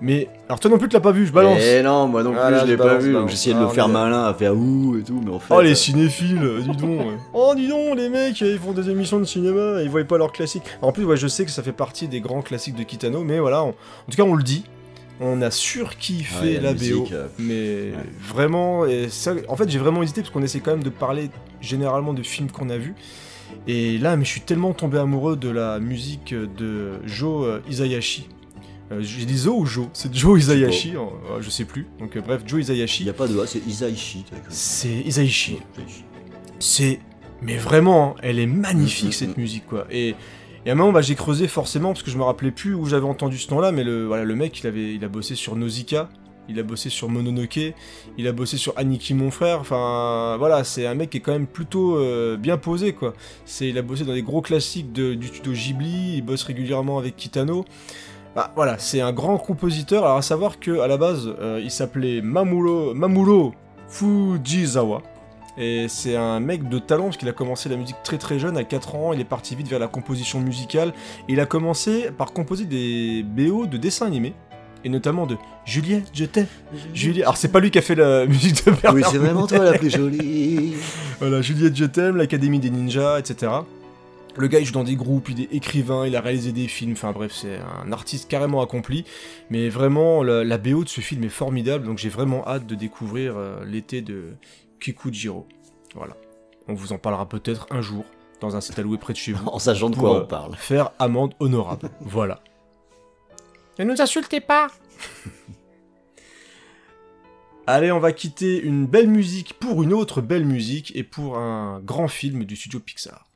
Mais, alors toi non plus tu l'as pas vu, je balance Eh non, moi non plus, Voilà, je l'ai pas vu, donc j'essayais de Ah, le faire est- malin, à faire ouh et tout, mais en fait. Oh les euh, cinéphiles, euh, dis donc ouais. Oh dis donc les mecs, ils font des émissions de cinéma, ils voient pas leurs classiques. En plus ouais, je sais que ça fait partie des grands classiques de Kitano, mais voilà, on- en tout cas on le dit, on a surkiffé Ouais, la la, BO, musique, euh, mais vraiment, et ça, en fait j'ai vraiment hésité parce qu'on essaie quand même de parler généralement de films qu'on a vus. Et là, mais je suis tellement tombé amoureux de la musique de Joe euh, Isayashi. Euh, J'ai dit Zo ou Joe? C'est Joe Isayashi, euh, je sais plus. Donc euh, bref, Joe Il Isayashi. y a pas de A, c'est écrit. C'est. Isaichi. C'est. Mais vraiment, hein, elle est magnifique Mm, mm, cette mm. musique quoi. Et, et à un moment, bah, j'ai creusé forcément parce que je me rappelais plus où j'avais entendu ce nom-là, mais le, voilà, le mec, il, avait, il a bossé sur Nausicaa, il a bossé sur Mononoke, il a bossé sur Aniki mon frère. Enfin, voilà, c'est un mec qui est quand même plutôt euh, bien posé quoi. C'est, il a bossé dans des gros classiques de- du studio Ghibli, il bosse régulièrement avec Kitano. Bah, voilà, c'est un grand compositeur. Alors à savoir que à la base, euh, il s'appelait Mamuro, Mamuro Fujisawa. Et c'est un mec de talent parce qu'il a commencé la musique très très jeune, à 4 ans, il est parti vite vers la composition musicale. Et il a commencé par composer des BO de dessins animés. Et notamment de Juliette, je t'aime. Juliette. Alors c'est pas lui qui a fait la musique de Bernard Oui, c'est vraiment toi la plus jolie. Voilà, Juliette, je t'aime, l'Académie des Ninjas, etc. Le gars, il joue dans des groupes, il est écrivain, il a réalisé des films, enfin bref, c'est un artiste carrément accompli. Mais vraiment, la, la BO de ce film est formidable, donc j'ai vraiment hâte de découvrir euh, l'été de Kikujiro. Voilà. On vous en parlera peut-être un jour, dans un site alloué près de chez vous, En sachant de quoi euh, on parle. faire amende honorable. voilà. Ne nous insultez pas Allez, on va quitter une belle musique pour une autre belle musique et pour un grand film du studio Pixar.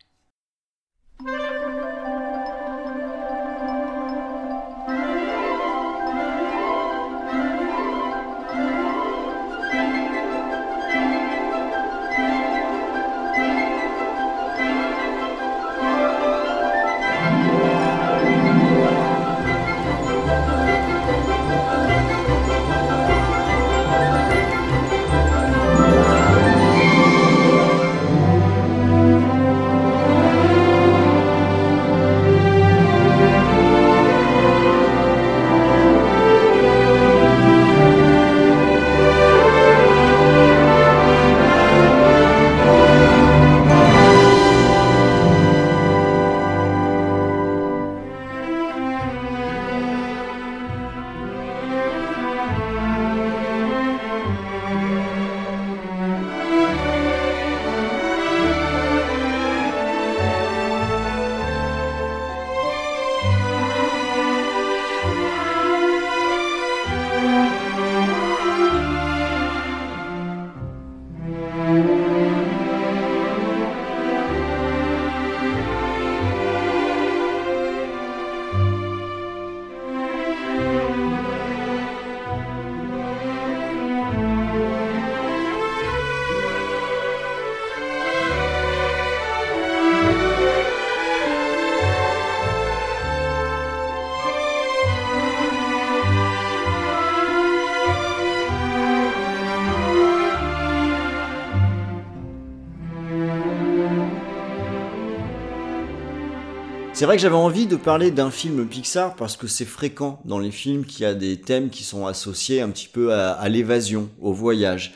C'est vrai que j'avais envie de parler d'un film Pixar parce que c'est fréquent dans les films qu'il y a des thèmes qui sont associés un petit peu à, à l'évasion, au voyage.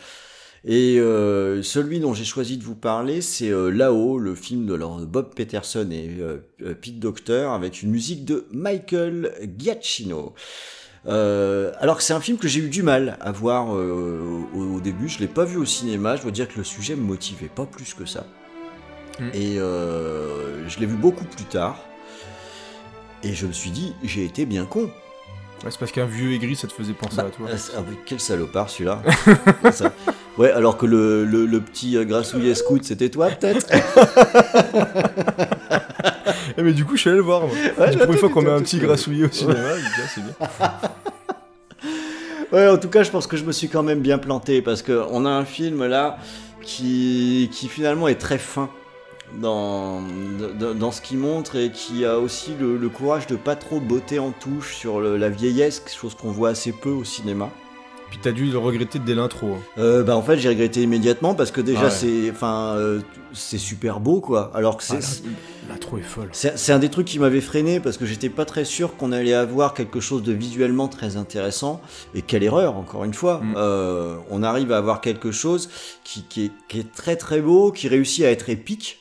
Et euh, celui dont j'ai choisi de vous parler, c'est euh, Là-haut, le film de alors, Bob Peterson et euh, euh, Pete Docter avec une musique de Michael Giacchino. Alors que c'est un film que j'ai eu du mal à voir au, au début, je l'ai pas vu au cinéma, je dois dire que le sujet me motivait pas plus que ça. Mm. Et je l'ai vu beaucoup plus tard. Et je me suis dit, j'ai été bien con. Ouais, c'est parce qu'un vieux aigri, ça te faisait penser Bah, à toi. ah, c'est- ah oui, quel salopard celui-là. Ça. Ouais, alors que le, le, le petit euh, grassouillet scout, c'était toi peut-être Eh, mais du coup, je suis allé le voir. Moi. Ouais, la bah, première fois qu'on met un petit grassouillet au cinéma, ah, c'est bien. Ouais, en tout cas, je pense que je me suis quand même bien planté parce que on a un film là qui, qui finalement est très fin dans, dans, dans ce qu'il montre et qui a aussi le, le courage de pas trop botter en touche sur le- la vieillesse, chose qu'on voit assez peu au cinéma. Puis t'as dû le regretter dès l'intro. hein. Euh, bah en fait j'ai regretté immédiatement parce que déjà Ah ouais. c'est enfin euh, c'est super beau quoi alors que c'est Ah, L'intro est folle. C'est c'est un des trucs qui m'avait freiné parce que j'étais pas très sûr qu'on allait avoir quelque chose de visuellement très intéressant. Et quelle erreur, encore une fois. Mm. Euh, on arrive à avoir quelque chose qui, qui est, qui est très très beau, qui réussit à être épique.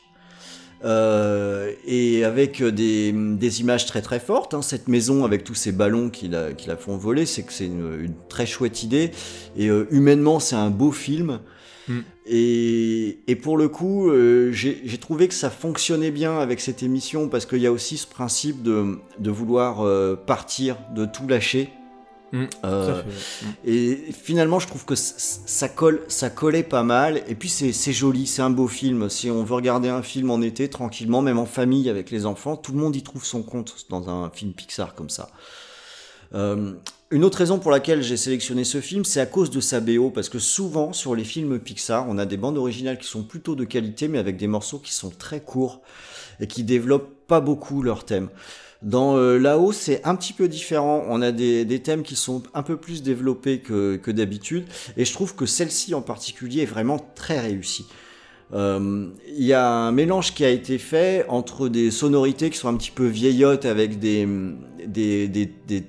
Euh, et avec des, des images très très fortes, hein. cette maison avec tous ces ballons qui la, qui la font voler, c'est que c'est une, une très chouette idée. Et euh, humainement, c'est un beau film. Mm. Et, et pour le coup, euh, j'ai trouvé que ça fonctionnait bien avec cette émission parce qu'il y a aussi ce principe de, de vouloir partir, de tout lâcher. Mm, Euh, et finalement, je trouve que ça colle, ça collait pas mal. Et puis c'est c'est joli, c'est un beau film. Si on veut regarder un film en été tranquillement, même en famille avec les enfants, tout le monde y trouve son compte dans un film Pixar comme ça. Euh, une autre raison pour laquelle j'ai sélectionné ce film, c'est à cause de sa BO, parce que souvent sur les films Pixar, on a des bandes originales qui sont plutôt de qualité, mais avec des morceaux qui sont très courts et qui développent pas beaucoup leur thème. Dans euh, là-haut, c'est un petit peu différent. On a des, thèmes qui sont un peu plus développés que, d'habitude, et je trouve que celle-ci en particulier est vraiment très réussie. Euh, Il y a un mélange qui a été fait entre des sonorités qui sont un petit peu vieillottes avec des,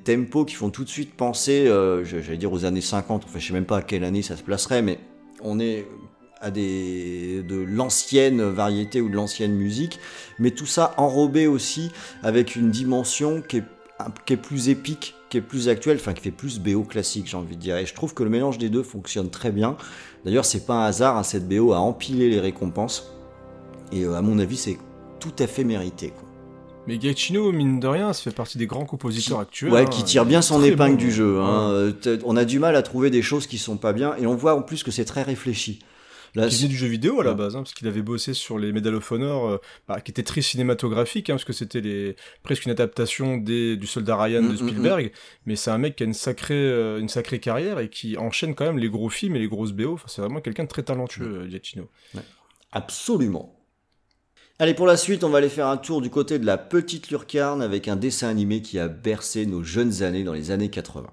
tempos qui font tout de suite penser, euh, j'allais dire aux années 50, enfin je sais même pas à quelle année ça se placerait, mais on est à des, de l'ancienne variété ou de l'ancienne musique, mais tout ça enrobé aussi avec une dimension qui est, qui est plus épique, qui est plus actuelle, enfin qui fait plus BO classique, j'ai envie de dire. Et je trouve que le mélange des deux fonctionne très bien. D'ailleurs, c'est pas un hasard, hein, cette BO a empilé les récompenses. Et euh, à mon avis, c'est tout à fait mérité. Quoi. Mais Giacchino, mine de rien, ça fait partie des grands compositeurs actuels. Ouais, hein. qui tire bien son épingle bon. du jeu. hein. Ouais. Euh, On a du mal à trouver des choses qui sont pas bien, et on voit en plus que c'est très réfléchi. Là, Qui venait du jeu vidéo à la base, hein, parce qu'il avait bossé sur les Medal of Honor, euh, bah, qui était très cinématographique, hein, parce que c'était les... presque une adaptation des... du Soldat Ryan Mm, de mm, Spielberg. Mais c'est un mec qui a une sacrée, euh, une sacrée carrière et qui enchaîne quand même les gros films et les grosses BO. Enfin, c'est vraiment quelqu'un de très talentueux, Mm. euh, Giacchino. Absolument. Allez, pour la suite, on va aller faire un tour du côté de la petite Lurcarne avec un dessin animé qui a bercé nos jeunes années dans les années 80.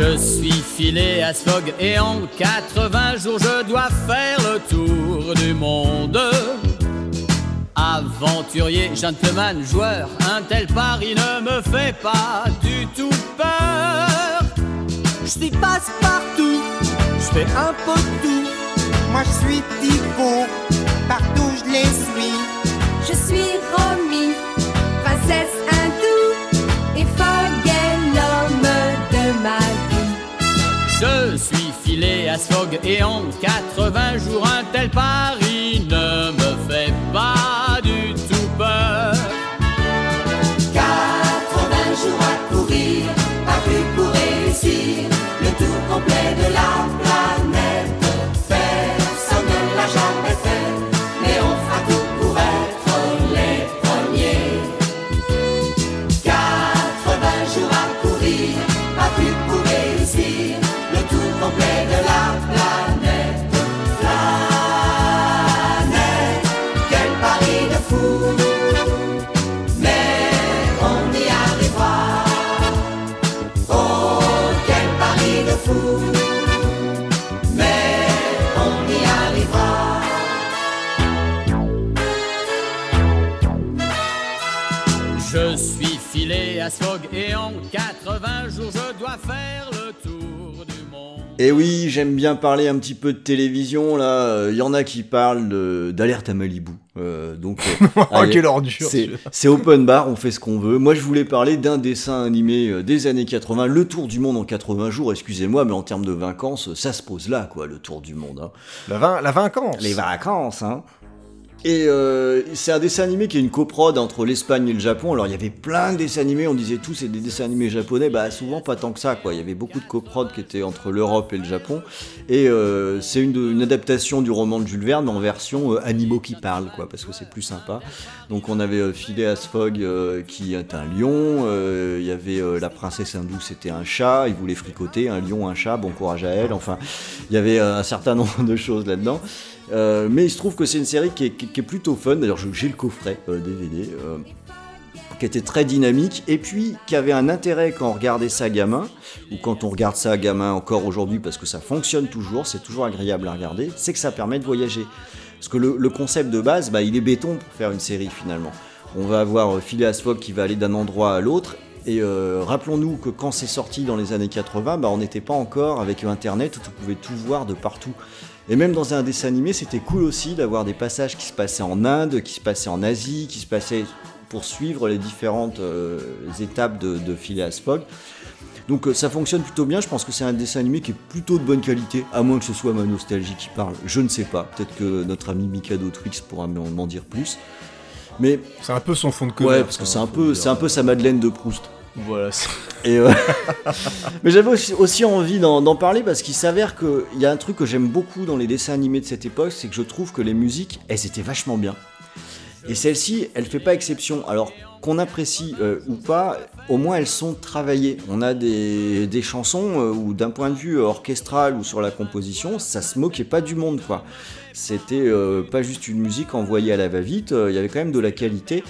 Je suis filé à Sfog et en 80 jours je dois faire le tour du monde. Aventurier, gentleman, joueur, un tel pari ne me fait pas du tout peur. Je suis passe-partout, je fais un peu tout. Moi je suis Pico, partout je les suis. Je suis Romy, princesse Je suis filé à Sfog et en 80 jours un tel pari faire le tour du monde. Et oui, j'aime bien parler un petit peu de télévision, là. Il y en a qui parlent d'alerte à Malibu. Euh, donc, euh, Oh, allez, quelle ordure c'est open bar, on fait ce qu'on veut. Moi, je voulais parler d'un dessin animé euh, des années 80, le tour du monde en 80 jours, excusez-moi, mais en termes de vacances, ça se pose là, quoi, le tour du monde. hein. La, vin- la vacances Les vacances, hein. Et euh, c'est un dessin animé qui est une coprode entre l'Espagne et le Japon. Alors il y avait plein de dessins animés, on disait tous c'est des dessins animés japonais, bah souvent pas tant que ça quoi. Il y avait beaucoup de coprodes qui étaient entre l'Europe et le Japon. Et euh, c'est une, adaptation du roman de Jules Verne en version euh, animaux qui parlent quoi, parce que c'est plus sympa. Donc on avait euh, Phileas Fogg euh, qui est un lion, il y avait la princesse hindoue c'était un chat, il voulait fricoter, un lion, un chat, bon courage à elle. Enfin, il y avait un certain nombre de choses là-dedans. Euh, mais il se trouve que c'est une série qui est, plutôt fun. D'ailleurs, j'ai le coffret euh, DVD. euh, qui était très dynamique et puis qui avait un intérêt quand on regardait ça gamin ou quand on regarde ça gamin encore aujourd'hui parce que ça fonctionne toujours, c'est toujours agréable à regarder, c'est que ça permet de voyager. Parce que le, concept de base, bah, il est béton pour faire une série finalement. On va avoir euh, Phileas Fogg qui va aller d'un endroit à l'autre et rappelons-nous que quand c'est sorti dans les années 80, bah, on n'était pas encore avec Internet où tu pouvais tout voir de partout. Et même dans un dessin animé, c'était cool aussi d'avoir des passages qui se passaient en Inde, qui se passaient en Asie, qui se passaient pour suivre les différentes euh, étapes de, de Phileas Fogg. Donc euh, ça fonctionne plutôt bien, je pense que c'est un dessin animé qui est plutôt de bonne qualité, à moins que ce soit ma nostalgie qui parle, je ne sais pas, peut-être que notre ami Mikado Twix pourra m'en dire plus. Mais C'est un peu son fond de commerce. ouais, parce que c'est un peu, c'est un peu sa Madeleine de Proust. Voilà. euh, Mais j'avais aussi, envie d'en parler parce qu'il s'avère qu'il y a un truc que j'aime beaucoup dans les dessins animés de cette époque, c'est que je trouve que les musiques, elles étaient vachement bien. Et celle-ci, elle fait pas exception. Alors qu'on apprécie euh, ou pas, au moins elles sont travaillées. On a des, des chansons euh, où d'un point de vue orchestral ou sur la composition, ça se moquait pas du monde. C'était euh, pas juste une musique envoyée à la va-vite, euh, il y avait quand même de la qualité.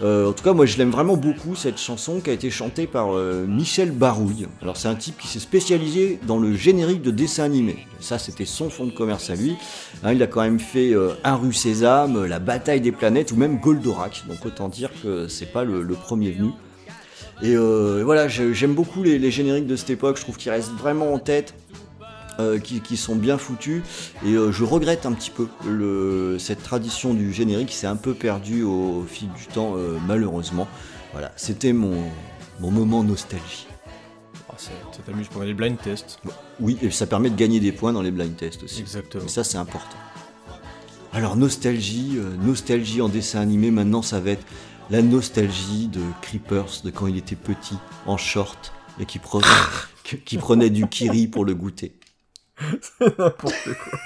Euh, en tout cas, moi je l'aime vraiment beaucoup cette chanson qui a été chantée par euh, Michel Barouille. Alors, c'est un type qui s'est spécialisé dans le générique de dessin animé. Ça, c'était son fond de commerce à lui. Hein, il a quand même fait euh, Un rue Sésame, La bataille des planètes ou même Goldorak. Donc, autant dire que c'est pas le, premier venu. Et euh, voilà, j'aime beaucoup les génériques de cette époque. Je trouve qu'ils restent vraiment en tête. Euh, qui, qui sont bien foutus et euh, je regrette un petit peu le, cette tradition du générique. Qui s'est un peu perdue au, fil du temps euh, malheureusement. Voilà c'était mon, mon moment nostalgie. Ah, c'est- ça t'amuse pendant les blind tests. oui et ça permet de gagner des points dans les blind tests aussi. Exactement. et ça c'est important. Alors nostalgie nostalgie en dessin animé. Maintenant ça va être la nostalgie de Creepers de quand il était petit en short et qui prenait, qui prenait du kiri pour le goûter N'importe quoi.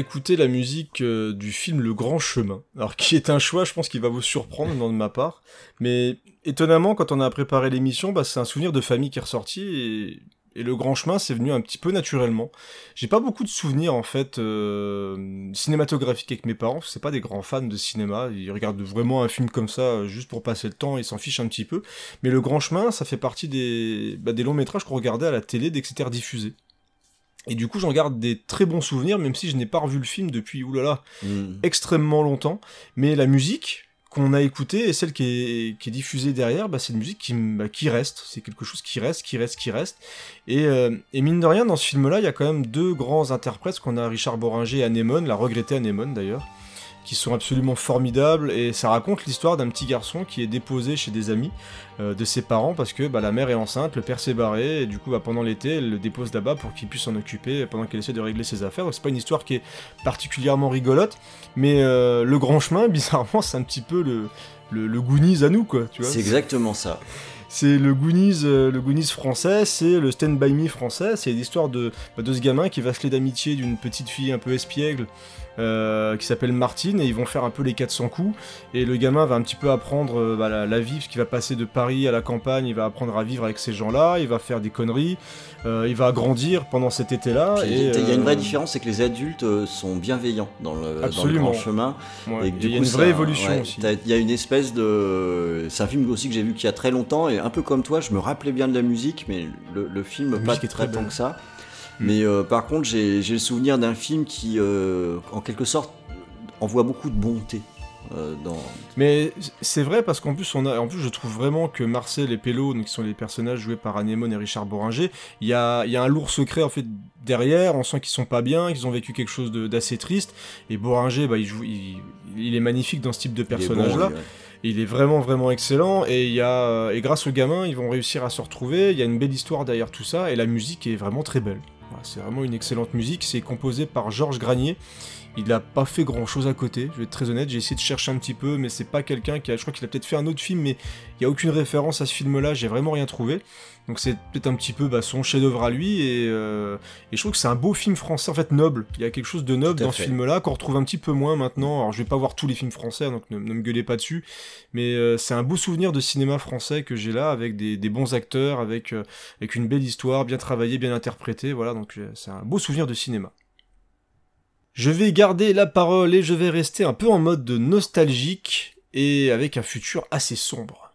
D'écouter la musique euh, du film Le Grand Chemin. Alors qui est un choix, je pense qu'il va vous surprendre de ma part. Mais étonnamment, quand on a préparé l'émission, bah, c'est un souvenir de famille qui est ressorti et le grand chemin, c'est venu un petit peu naturellement. J'ai pas beaucoup de souvenirs en fait euh, cinématographiques avec mes parents. C'est pas des grands fans de cinéma. Ils regardent vraiment un film comme ça euh, juste pour passer le temps. Ils s'en fichent un petit peu. Mais le grand chemin, ça fait partie des, bah, des longs métrages qu'on regardait à la télé dès que c'était rediffusé. Et du coup, j'en garde des très bons souvenirs, même si je n'ai pas revu le film depuis oulala Hmm. extrêmement longtemps. Mais la musique qu'on a écoutée et celle qui est, qui est diffusée derrière, bah, c'est une musique qui, bah, qui reste. C'est quelque chose qui reste, qui reste, qui reste. Et, euh, et mine de rien, dans ce film-là, il y a quand même deux grands interprètes qu'on a, Richard Boringer et Anémone, la regrettée Anémone d'ailleurs, qui sont absolument formidables. Et ça raconte l'histoire d'un petit garçon qui est déposé chez des amis euh, de ses parents parce que bah, la mère est enceinte, le père s'est barré, et du coup, bah, pendant l'été, elle le dépose là-bas pour qu'il puisse s'en occuper pendant qu'elle essaie de régler ses affaires. Donc c'est pas une histoire qui est particulièrement rigolote, mais euh, le grand chemin, bizarrement, c'est un petit peu le, le, le Goonies à nous, quoi. Tu vois C'est exactement ça. c'est le Goonies, euh, le Goonies français, c'est le Stand By Me français, c'est l'histoire de, bah, de ce gamin qui va se lier d'amitié d'une petite fille un peu espiègle euh, qui s'appelle Martine et ils vont faire un peu les 400 coups et le gamin va un petit peu apprendre euh, bah, la, la vie parce qu'il va passer de Paris à la campagne, il va apprendre à vivre avec ces gens-là, il va faire des conneries, euh, il va grandir pendant cet été-là. Il y a une vraie différence, c'est que les adultes sont bienveillants dans le, dans le Absolument. grand chemin. ouais, Et que et du il y a coup, une ça- vraie évolution ouais, aussi. Il y a une espèce de. C'est un film aussi que j'ai vu qu'il y a très longtemps, et un peu comme toi, je me rappelais bien de la musique, mais le, le film, La pas très très tant belle. que ça. Mm. Mais euh, par contre, j'ai le souvenir d'un film qui, euh, en quelque sorte, envoie beaucoup de bonté. euh, dans... Mais c'est vrai parce qu'en plus on a, en plus je trouve vraiment que Marcel et Pello, qui sont les personnages joués par Anémone et Richard Boringer, il y a, il y a un lourd secret en fait derrière. On sent qu'ils sont pas bien, qu'ils ont vécu quelque chose d'assez triste. Et Boringer, bah il joue, il, il est magnifique dans ce type de il est bon, personnage là. ouais. Il est vraiment vraiment excellent et il y a et grâce aux gamins ils vont réussir à se retrouver. Il y a une belle histoire derrière tout ça et la musique est vraiment très belle. C'est vraiment une excellente musique. C'est composé par Georges Granier. Il n'a pas fait grand chose à côté. Je vais être très honnête. J'ai essayé de chercher un petit peu, mais c'est pas quelqu'un qui a. Je crois qu'il a peut-être fait un autre film, mais il y a aucune référence à ce film-là. J'ai vraiment rien trouvé. Donc c'est peut-être un petit peu bah, son chef-d'œuvre à lui et, euh, et je trouve que c'est un beau film français en fait noble. Il y a quelque chose de noble dans ce film-là qu'on retrouve un petit peu moins maintenant. Alors je vais pas voir tous les films français, donc ne, ne me gueulez pas dessus. Mais euh, c'est un beau souvenir de cinéma français que j'ai là, avec des, des bons acteurs, avec, euh, avec une belle histoire, bien travaillée, bien interprétée. Voilà, donc c'est un beau souvenir de cinéma. Je vais garder la parole et je vais rester un peu en mode de nostalgique et avec un futur assez sombre.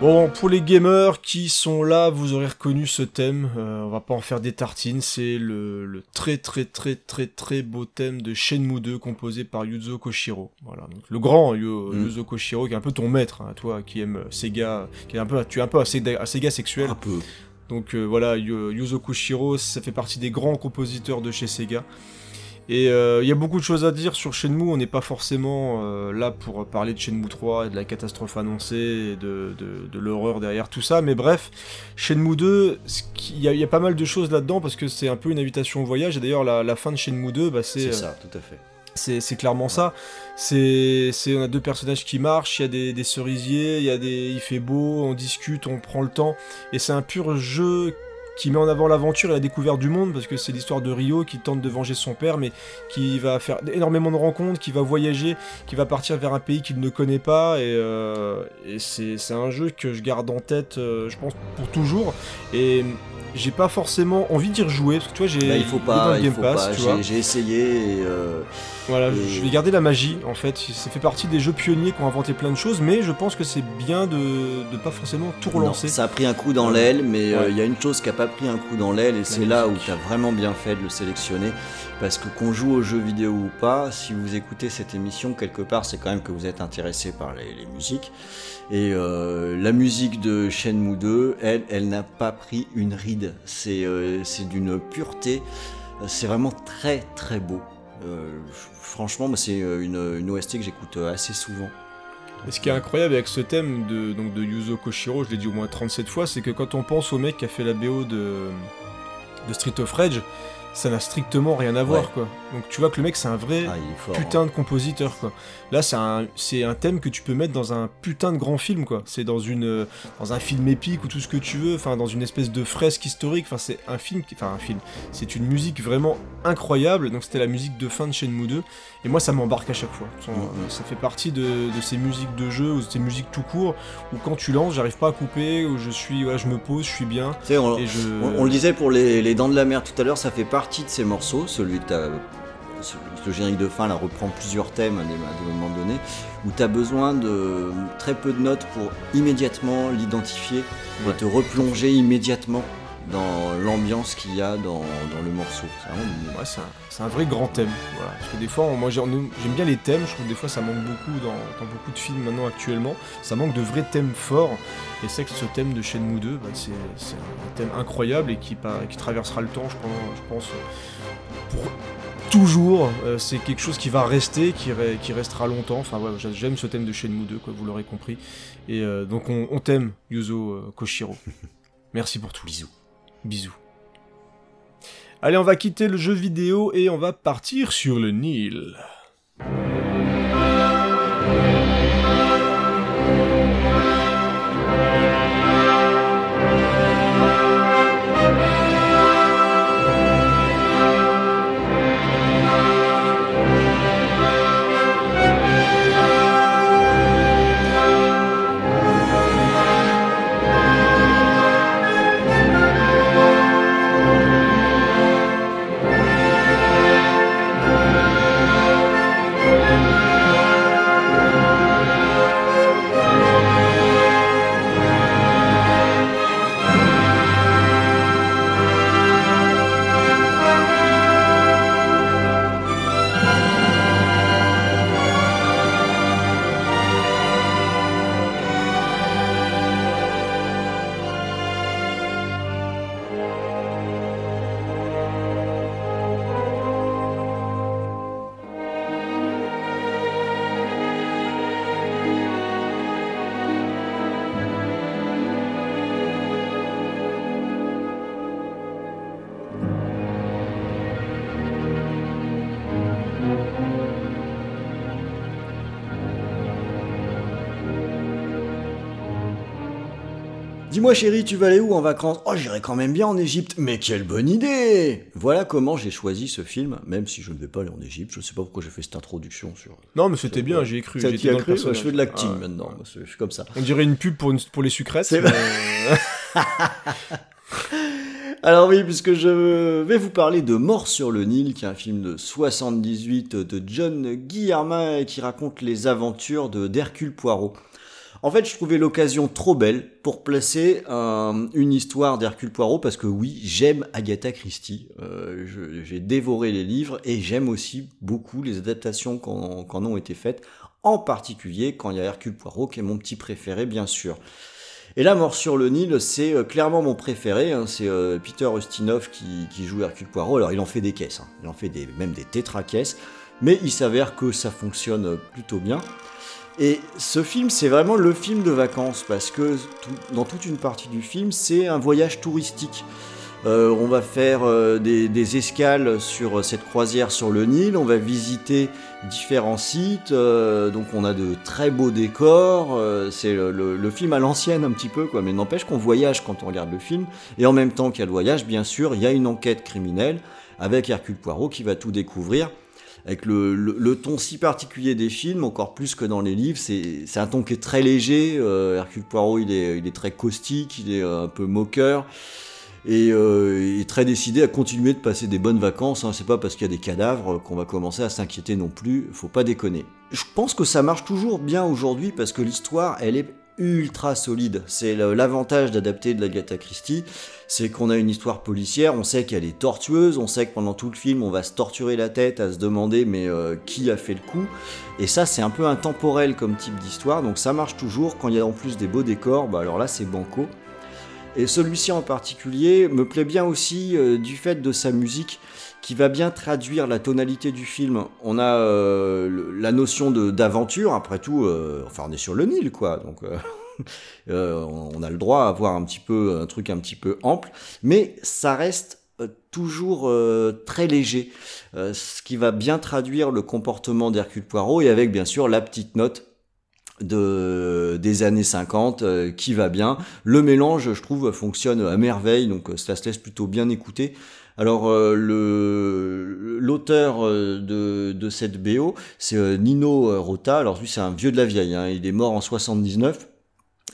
Bon, pour les gamers qui sont là, vous aurez reconnu ce thème. Euh, on va pas en faire des tartines. C'est le, le très très très très très beau thème de Shenmue 2 composé par Yuzo Koshiro. Voilà, donc le grand Yu- Mm. Yuzo Koshiro qui est un peu ton maître, hein, toi qui aime Sega, qui est un peu, tu es un peu un Sega, sexuel. Un peu. Donc euh, voilà, Yu- Yuzo Koshiro, ça fait partie des grands compositeurs de chez Sega. Et euh, il y a beaucoup de choses à dire sur Shenmue, on n'est pas forcément euh, là pour parler de Shenmue 3 et de la catastrophe annoncée, et de, de, de l'horreur derrière tout ça, mais bref, Shenmue 2, ce qui- il y, a- il y a pas mal de choses là-dedans parce que c'est un peu une invitation au voyage, et d'ailleurs la, la fin de Shenmue 2, bah, c'est C'est euh, ça, tout à fait. c'est clairement ça. C'est, c'est, on a deux personnages qui marchent, il y a des, des cerisiers, il y a des, il fait beau, on discute, on prend le temps, et c'est un pur jeu qui met en avant l'aventure et la découverte du monde, parce que c'est l'histoire de Rio qui tente de venger son père, mais qui va faire énormément de rencontres, qui va voyager, qui va partir vers un pays qu'il ne connaît pas, et, euh, et c'est, c'est un jeu que je garde en tête, euh, je pense, pour toujours, et j'ai pas forcément envie d'y rejouer, parce que tu vois, j'ai, Bah, il faut pas, il faut Pass, pas. j'ai essayé et euh, Voilà, Et- je vais garder la magie en fait. Ça fait partie des jeux pionniers qui ont inventé plein de choses, mais je pense que c'est bien de ne pas forcément tout non, relancer. ça a pris un coup dans l'aile, mais euh, il Ouais. y a une chose qui a pas pris un coup dans l'aile et c'est là où tu as vraiment bien fait de le sélectionner. Parce que qu'on joue aux jeux vidéo ou pas, si vous écoutez cette émission, quelque part, c'est quand même que vous êtes intéressé par les, les musiques. Et euh, la musique de Shenmue 2, elle, elle n'a pas pris une ride. C'est euh, c'est d'une pureté. C'est vraiment très très beau. Euh, franchement, c'est euh, une, une OST que j'écoute euh, assez souvent. Et ce qui est incroyable avec ce thème de, donc de Yuzo Koshiro, je l'ai dit au moins 37 fois, c'est que quand on pense au mec qui a fait la BO de, de Street of Rage, ça n'a strictement rien à voir Ouais. quoi. Donc tu vois que le mec c'est un vrai Ah, fort. putain de compositeur quoi. Là c'est un c'est un thème que tu peux mettre dans un putain de grand film quoi. C'est dans une dans un film épique ou tout ce que tu veux, enfin dans une espèce de fresque historique, enfin c'est un film qui- enfin un film. C'est une musique vraiment incroyable. Donc c'était la musique de fin de Shenmue 2 et moi ça m'embarque à chaque fois. Ça, ça fait partie de, de ces musiques de jeu ou de ces musiques tout court où quand tu lances, j'arrive pas à couper, où je suis voilà, je me pose, je suis bien on, et je on- on le disait pour les, les Dents de la Mer tout à l'heure, ça fait partie de ces morceaux. Celui que t'as- ce, ce générique de fin là reprend plusieurs thèmes à des, à des moments donnés, où tu as besoin de très peu de notes pour immédiatement l'identifier Ouais. et te replonger immédiatement dans l'ambiance qu'il y a dans, dans le morceau. C'est vraiment- Ouais, c'est un, vrai grand thème. Voilà. Parce que des fois, on- moi j'aime bien les thèmes, je trouve que des fois ça manque beaucoup dans, dans beaucoup de films maintenant actuellement. Ça manque de vrais thèmes forts. Et c'est que ce thème de Shenmue 2, bah, c'est un thème incroyable et qui, traversera le temps, je pense, je pense pour toujours. Euh, c'est quelque chose qui va rester, qui, re- qui restera longtemps. Enfin, ouais, j'a- j'aime ce thème de Shenmue 2, quoi, vous l'aurez compris. Et euh, donc on, on t'aime, Yuzo euh, Koshiro. Merci pour tout. Bisous. Bisous. Allez, on va quitter le jeu vidéo et on va partir sur le Nil. Dis-moi chérie, tu vas aller où en vacances? Oh, j'irai quand même bien en Égypte. Mais quelle bonne idée Voilà comment j'ai choisi ce film, même si je ne vais pas aller en Égypte. Je sais pas pourquoi j'ai fait cette introduction sur. Non, mais c'était bien, j'y ai cru. Ça t'y a cru. Je fais de l'acting Ah, maintenant. ouais. Je suis comme ça. On dirait une pub pour, une- pour les sucrètes. C'est mais- Alors oui, puisque je vais vous parler de Mort sur le Nil, qui est un film de 78 de John Guillermin et qui raconte les aventures de d'Hercule Poirot. En fait, je trouvais l'occasion trop belle pour placer un- une histoire d'Hercule Poirot parce que oui, j'aime Agatha Christie. Euh, J'ai dévoré les livres et j'aime aussi beaucoup les adaptations qu'en ont été faites, en particulier quand il y a Hercule Poirot qui est mon petit préféré, bien sûr. Et là, Mort sur le Nil, c'est euh, clairement mon préféré. hein. C'est euh, Peter Ustinov qui, joue Hercule Poirot. Alors, il en fait des caisses, hein. il en fait même des tétracaisses, mais il s'avère que ça fonctionne euh, plutôt bien. Et ce film, c'est vraiment le film de vacances parce que dans toute une partie du film, c'est un voyage touristique. Euh, on va faire euh, des, escales sur cette croisière sur le Nil, on va visiter différents sites, euh, donc on a de très beaux décors, euh, c'est le, le- le film à l'ancienne un petit peu, quoi, mais n'empêche qu'on voyage quand on regarde le film, et en même temps qu'il y a le voyage, bien sûr, il y a une enquête criminelle avec Hercule Poirot qui va tout découvrir avec le, ton si particulier des films, encore plus que dans les livres, c'est un ton qui est très léger. euh, Hercule Poirot, il est, très caustique, il est un peu moqueur. Et euh, est très décidé à continuer de passer des bonnes vacances. Hein. C'est pas parce qu'il y a des cadavres qu'on va commencer à s'inquiéter non plus. Faut pas déconner. Je pense que ça marche toujours bien aujourd'hui parce que l'histoire, elle est ultra solide. C'est l'avantage d'adapter de l'Agatha Christie, c'est qu'on a une histoire policière, on sait qu'elle est tortueuse, on sait que pendant tout le film, on va se torturer la tête à se demander mais euh, qui a fait le coup. Et ça, c'est un peu intemporel comme type d'histoire, donc ça marche toujours. Quand il y a en plus des beaux décors, bah alors là, c'est banco. Et celui-ci en particulier me plaît bien aussi euh, du fait de sa musique qui va bien traduire la tonalité du film. On a euh, la notion d'aventure, après tout, euh, enfin on est sur le Nil quoi, donc euh, on a le droit à avoir un petit peu un truc un petit peu ample, mais ça reste toujours très léger, ce qui va bien traduire le comportement d'Hercule Poirot et avec bien sûr la petite note de des années 50 euh, qui va bien. Le mélange, je trouve, fonctionne à merveille, donc ça se laisse plutôt bien écouter. Alors euh, le l'auteur euh, de, de cette BO, c'est euh, Nino Rota. Alors lui, c'est un vieux de la vieille. hein. Il est mort en 79.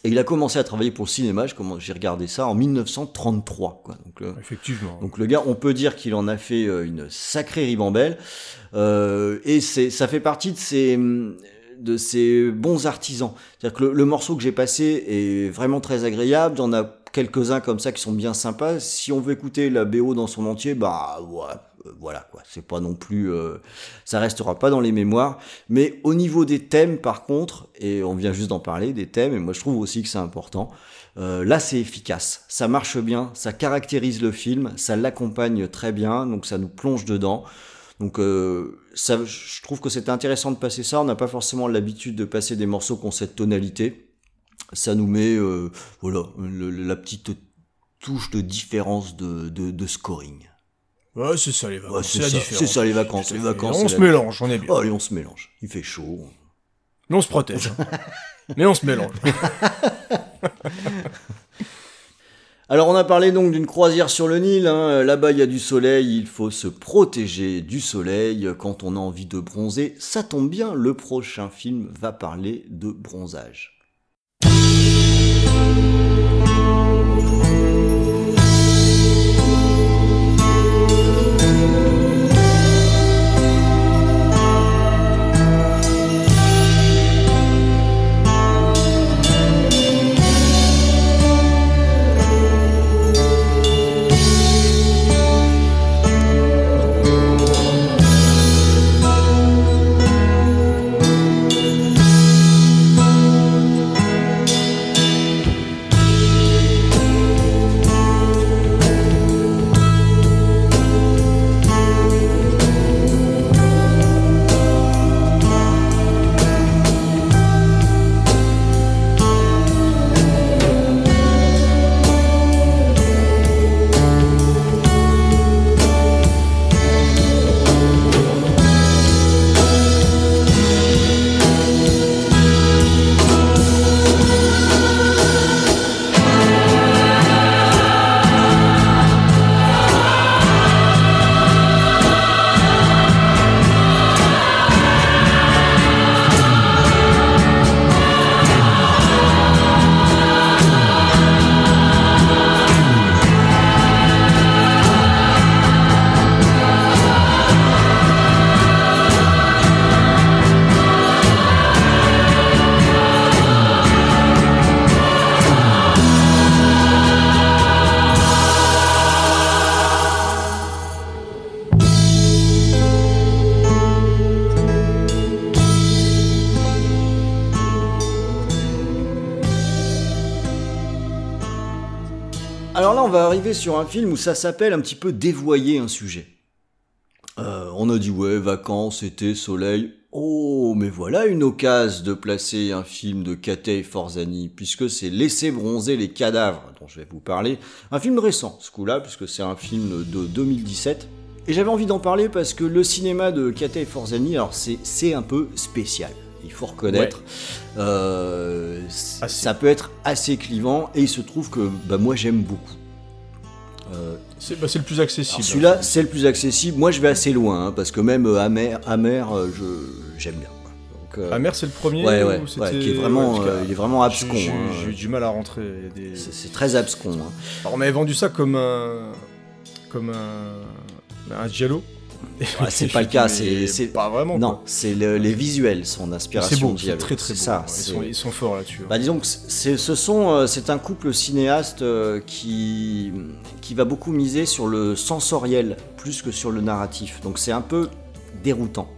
Et il a commencé à travailler pour le cinéma, j'ai regardé ça en 1933. Quoi. Donc, euh, Effectivement. donc le gars, on peut dire qu'il en a fait une sacrée ribambelle. Euh, et ça fait partie de ces, de ces bons artisans. C'est-à-dire que le, le morceau que j'ai passé est vraiment très agréable. Il y en a quelques-uns comme ça qui sont bien sympas. Si on veut écouter la BO dans son entier, bah ouais, euh, voilà quoi. C'est pas non plus, euh, ça restera pas dans les mémoires. Mais au niveau des thèmes, par contre, et on vient juste d'en parler des thèmes, et moi je trouve aussi que c'est important. Euh, là, c'est efficace, ça marche bien, ça caractérise le film, ça l'accompagne très bien, donc ça nous plonge dedans. Donc, euh, ça, je trouve que c'est intéressant de passer ça. On n'a pas forcément l'habitude de passer des morceaux qui ont cette tonalité. Ça nous met, euh, voilà, le- la petite touche de différence de, de, de scoring. Ouais, c'est ça les vacances. Ouais, c'est ça, différence. c'est ça, les vacances, les On se la- mélange, on est bien. Allez, on se mélange. Il fait chaud. Mais on se protège. Mais on se mélange. Alors on a parlé donc d'une croisière sur le Nil, hein. là-bas il y a du soleil, il faut se protéger du soleil quand on a envie de bronzer. Ça tombe bien, le prochain film va parler de bronzage. Thank you. Sur un film où ça s'appelle un petit peu dévoyer un sujet. Euh, on a dit ouais, vacances, été, soleil. Oh, mais voilà une occasion de placer un film de Katei Forzani, puisque c'est Laisser bronzer les cadavres dont je vais vous parler. Un film récent, ce coup-là, puisque c'est un film de 2017. Et j'avais envie d'en parler parce que le cinéma de Katei Forzani, alors c'est c'est un peu spécial. Il faut reconnaître, Euh, ça peut être assez clivant et il se trouve que bah, moi j'aime beaucoup. Euh, C'est bah, c'est le plus accessible. Celui-là, c'est le plus accessible. Moi, je vais assez loin, hein, parce que même euh, Amer, Amer euh, je, j'aime bien. Donc, Amer, c'est le premier ouais, ouais, qui est vraiment, il est vraiment abscon. J'ai hein. j'ai eu du mal à rentrer. des- C'est, très abscon. hein. Alors, on m'avait vendu ça comme un. comme un. un giallo. Ouais, c'est pas le cas, c'est- Pas vraiment. Non, c'est le- les visuels, son inspiration. C'est beau, très très beau. ça. Ils, sont, ils sont forts là-dessus. hein. Bah disons que c'est, ce sont, euh, c'est un couple cinéaste euh, qui, qui va beaucoup miser sur le sensoriel plus que sur le narratif. Donc c'est un peu déroutant.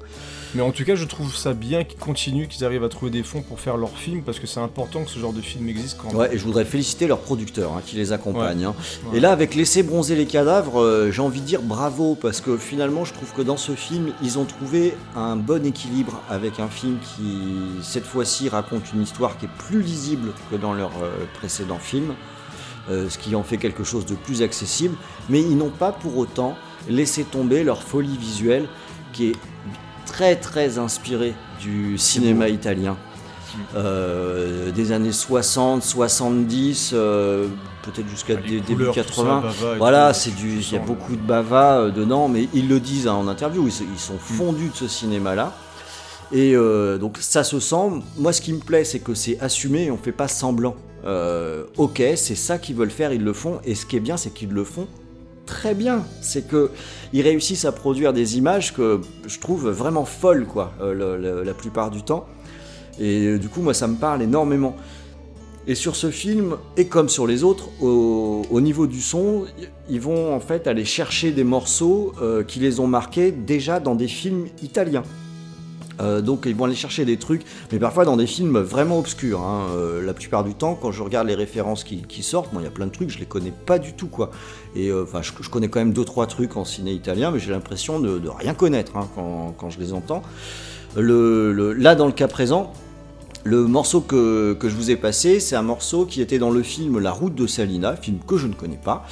Mais en tout cas, je trouve ça bien qu'ils continuent, qu'ils arrivent à trouver des fonds pour faire leurs films, parce que c'est important que ce genre de film existe quand même. Ouais, et je voudrais féliciter leurs producteurs hein, qui les accompagnent. hein. Ouais. Et là, avec Laisser bronzer les cadavres, euh, j'ai envie de dire bravo, parce que finalement, je trouve que dans ce film, ils ont trouvé un bon équilibre avec un film qui, cette fois-ci, raconte une histoire qui est plus lisible que dans leurs euh, précédents films, euh, ce qui en fait quelque chose de plus accessible, mais ils n'ont pas pour autant laissé tomber leur folie visuelle qui est très très inspirée du cinéma italien. Euh, des années 60, 70, euh, peut-être jusqu'à Ah, début couleurs, tout ça, 80. Bava et Voilà, c'est du, il y a beaucoup de bava euh, dedans, mais ils le disent hein, en interview, ils, sont Mm. fondus de ce cinéma-là. Et donc ça se sent. Moi, ce qui me plaît, c'est que c'est assumé et on fait pas semblant. Ok, c'est ça qu'ils veulent faire, ils le font. Et ce qui est bien, c'est qu'ils le font très bien. C'est que ils réussissent à produire des images que je trouve vraiment folles, quoi, euh, la plupart du temps. Et euh, du coup, moi, ça me parle énormément. Et sur ce film, et comme sur les autres, au, au niveau du son, ils vont en fait aller chercher des morceaux euh, qui les ont marqués déjà dans des films italiens. Euh, donc ils vont aller chercher des trucs, mais parfois dans des films vraiment obscurs. hein. Euh, la plupart du temps, quand je regarde les références qui, sortent, bon, il y a plein de trucs, je les connais pas du tout, quoi. Et euh, enfin, je, connais quand même deux trois trucs en ciné italien, mais j'ai l'impression de, rien connaître hein, quand, quand je les entends. Là, dans le cas présent, le morceau que, que je vous ai passé, c'est un morceau qui était dans le film La route de Salina, film que je ne connais pas,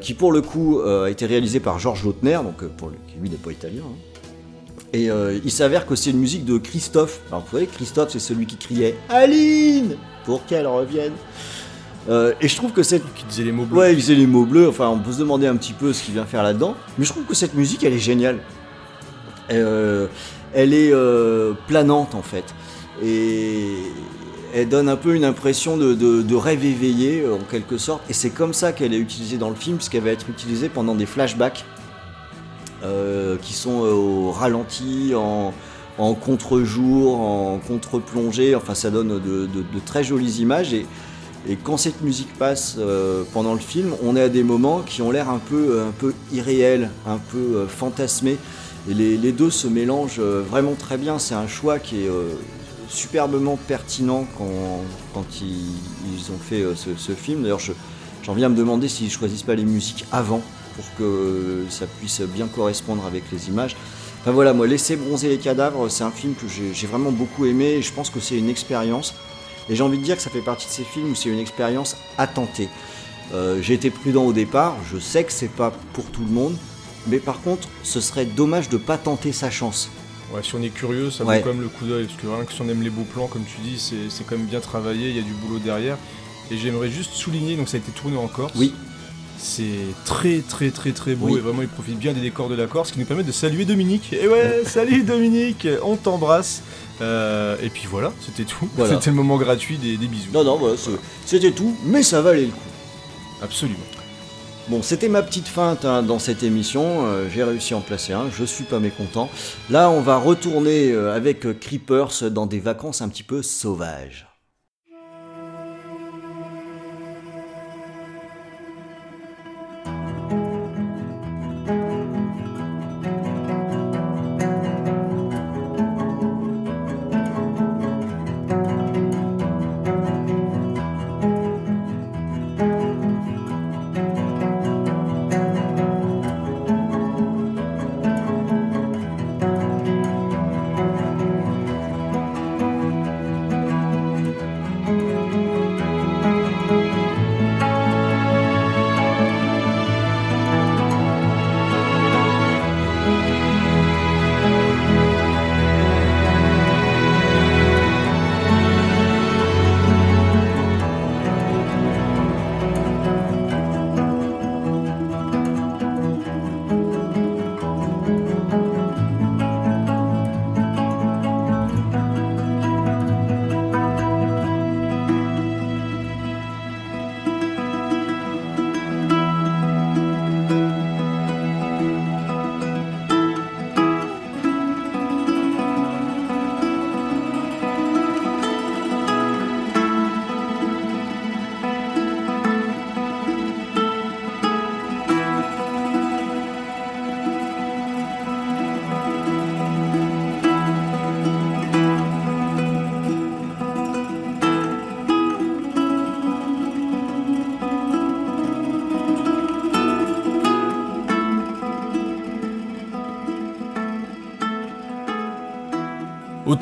qui pour le coup a été réalisé par Georges Lautner, donc qui lui n'est pas italien. hein. Et euh, il s'avère que c'est une musique de Christophe. Alors vous voyez, Christophe, c'est celui qui criait Aline pour qu'elle revienne. Euh, et je trouve que cette Qui disait les mots bleus. Ouais, il faisait les mots bleus, enfin on peut se demander un petit peu ce qu'il vient faire là-dedans, mais je trouve que cette musique elle est géniale. Euh, elle est planante en fait, et elle donne un peu une impression de, de- de rêve éveillé en quelque sorte, et c'est comme ça qu'elle est utilisée dans le film, puisqu'elle va être utilisée pendant des flashbacks euh, qui sont euh, au ralenti, en, contre-jour, en contre-plongée, enfin ça donne de, très jolies images, et, quand cette musique passe euh, pendant le film, on est à des moments qui ont l'air un peu, irréels, un peu fantasmés. Et les, deux se mélangent vraiment très bien. C'est un choix qui est superbement pertinent quand, ils, ont fait ce, ce film. D'ailleurs, je- j'en viens à me demander s'ils choisissent pas les musiques avant pour que ça puisse bien correspondre avec les images. Enfin voilà, moi, Laisser bronzer les cadavres, c'est un film que j'ai vraiment beaucoup aimé et je pense que c'est une expérience. Et j'ai envie de dire que ça fait partie de ces films où c'est une expérience à tenter. Euh, j'ai été prudent au départ, je sais que c'est pas pour tout le monde, mais par contre, ce serait dommage de pas tenter sa chance. Ouais, si on est curieux, ça Ouais. vaut quand même le coup d'œil, parce que rien que si on aime les beaux plans, comme tu dis, c'est c'est quand même bien travaillé, il y a du boulot derrière. Et j'aimerais juste souligner, donc ça a été tourné en Corse. Oui. C'est très très très très beau Oui. et vraiment il profite bien des décors de la Corse, qui nous permet de saluer Dominique. Et ouais, salut Dominique, on t'embrasse. Euh, et puis voilà, c'était tout. Voilà. C'était le moment gratuit des, des bisous. Non, non, c'est- c'était tout, mais ça valait le coup. Absolument. Bon, c'était ma petite feinte hein, dans cette émission. euh, J'ai réussi à en placer un. Je suis pas mécontent. Là, on va retourner euh, avec Creepers dans des vacances un petit peu sauvages.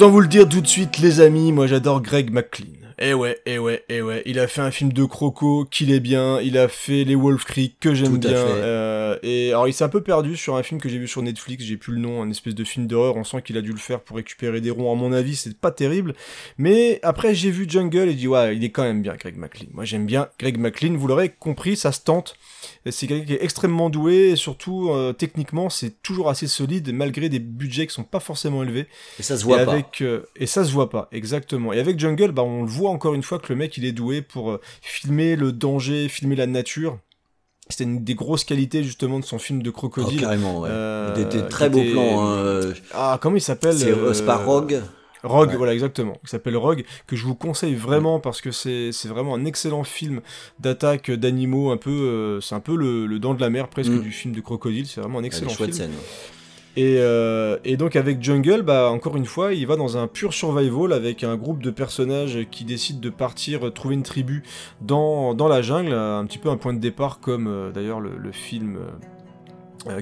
Autant vous le dire tout de suite, les amis, moi j'adore Greg McLean. Eh ouais, eh ouais, eh ouais. Il a fait un film de Croco qu'il est bien. Il a fait Les Wolf Creek que j'aime bien. Et alors il s'est un peu perdu sur un film que j'ai vu sur Netflix. J'ai plus le nom, un espèce de film d'horreur. On sent qu'il a dû le faire pour récupérer des ronds. À mon avis, c'est pas terrible. Mais après j'ai vu Jungle et dit ouais, il est quand même bien Greg McLean. Moi j'aime bien Greg McLean. Vous l'aurez compris, ça se tente. C'est quelqu'un qui est extrêmement doué et surtout euh, techniquement c'est toujours assez solide malgré des budgets qui sont pas forcément élevés. Et ça se voit et pas. avec, euh, et ça se voit pas, exactement. Et avec Jungle, bah, on le voit encore une fois que le mec il est doué pour euh, filmer le danger, filmer la nature. C'était une des grosses qualités justement de son film de Oh, crocodile. carrément, ouais. Euh, Des, des très beaux était- plans. hein, euh, Ah, comment il s'appelle C'est euh, euh, c'est pas Rogue Ouais. voilà exactement. Il s'appelle Rogue, que je vous conseille vraiment parce que c'est vraiment un excellent film d'attaque d'animaux, un peu, euh, c'est un peu le, le dent de la mer presque Mm. du film de crocodile. C'est vraiment un excellent film. scène. Et, euh, et donc avec Jungle, bah encore une fois, il va dans un pur survival avec un groupe de personnages qui décident de partir trouver une tribu dans, la jungle, un petit peu un point de départ comme euh, d'ailleurs le, film euh,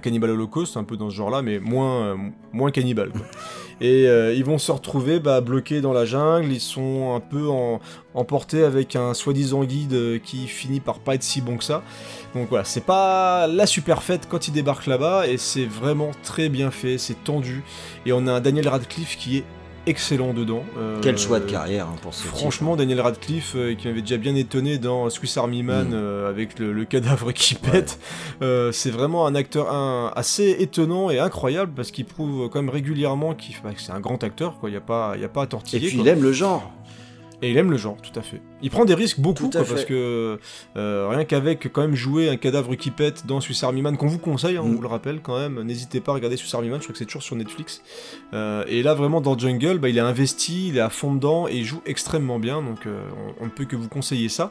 Cannibal Holocaust, un peu dans ce genre-là, mais moins, euh, moins cannibale. quoi. Et euh, ils vont se retrouver bah, bloqués dans la jungle, ils sont un peu en- emportés avec un soi-disant guide euh, qui finit par pas être si bon que ça. Donc voilà, c'est pas la super fête quand ils débarquent là-bas, et c'est vraiment très bien fait, c'est tendu, et on a un Daniel Radcliffe qui est excellent dedans. Euh, Quel choix de carrière hein, pour ce type. Franchement, Daniel Radcliffe, euh, qui m'avait déjà bien étonné dans Swiss Army Man Mm. euh, avec le, le cadavre qui pète, c'est vraiment un acteur un- assez étonnant et incroyable parce qu'il prouve quand même régulièrement qu'il bah, que c'est un grand acteur, quoi. Il n'y a, pas- y a pas à Et tortiller. puis quoi. il aime le genre. Et il aime le genre, tout à fait. Il prend des risques beaucoup, quoi, parce que euh, rien qu'avec quand même jouer un cadavre qui pète dans Swiss Army Man, qu'on vous conseille, hein, on Mm. vous le rappelle quand même, n'hésitez pas à regarder Swiss Army Man, je crois que c'est toujours sur Netflix. Euh, et là vraiment dans Jungle, bah, il est investi, il est à fond dedans et il joue extrêmement bien, donc euh, on, on ne peut que vous conseiller ça.